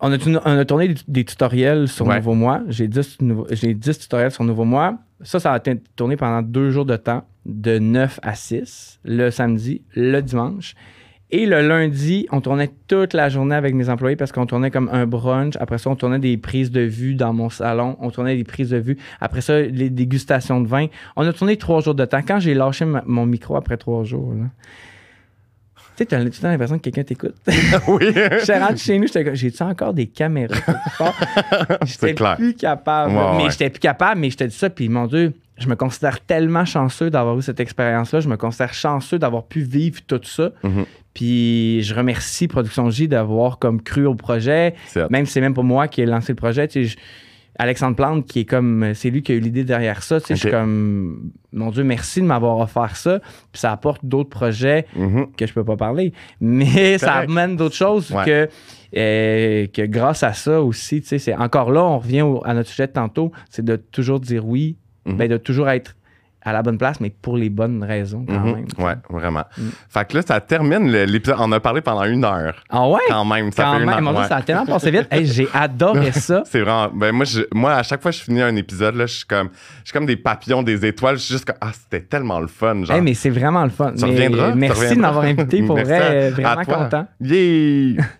On a, tourné- on a tourné des, tutoriels sur Ouais. Nouveau Mois. J'ai 10, nouveaux- j'ai 10 tutoriels sur Nouveau Mois. Ça, ça a été tourné pendant deux jours de temps, de 9 à 6, le samedi, le dimanche. Et le lundi, on tournait toute la journée avec mes employés parce qu'on tournait comme un brunch. Après ça, on tournait des prises de vue dans mon salon. On tournait des prises de vue. Après ça, les dégustations de vin. On a tourné trois jours de temps. Quand j'ai lâché ma- mon micro après trois jours, là, sais, t'as tout le temps l'impression que quelqu'un t'écoute. oui. J'étais rentré chez nous, j'étais comme, j'ai-tu encore des caméras? J'étais plus capable. Mais ouais. j'étais plus capable, mais je te dis ça, puis mon Dieu, je me considère tellement chanceux d'avoir eu cette expérience-là. Je me considère chanceux d'avoir pu vivre tout ça. Mhm. Puis je remercie Production J d'avoir comme cru au projet, même si c'est même pas moi qui ai lancé le projet. Tu sais, je- Alexandre Plante, qui est comme, c'est lui qui a eu l'idée derrière ça. Tu sais, Je suis comme, mon Dieu, merci de m'avoir offert ça. Puis ça apporte d'autres projets Mhm. que je peux pas parler. Mais ça amène d'autres choses Ouais. que, euh, que grâce à ça aussi, tu sais, c'est encore là, on revient au- à notre sujet de tantôt, c'est de toujours dire oui, ben, de toujours être à la bonne place, mais pour les bonnes raisons quand Mhm. même. Ouais, vraiment. Mm. Fait que là, ça termine l'épisode. On a parlé pendant une heure. Ah ouais? Quand même, ça Quand fait une même, heure. ouais. ça a tellement passé vite. Hey, j'ai adoré ça. C'est vraiment. Ben moi, je- moi, à chaque fois que je finis un épisode, là, je suis comme, je suis comme des papillons, des étoiles. Je suis juste comme, ah, c'était tellement le fun. Genre. Hey, mais c'est vraiment le fun. Tu Mais reviendras? Tu merci de m'avoir invité. Pour vrai, à vraiment toi. content. Yay!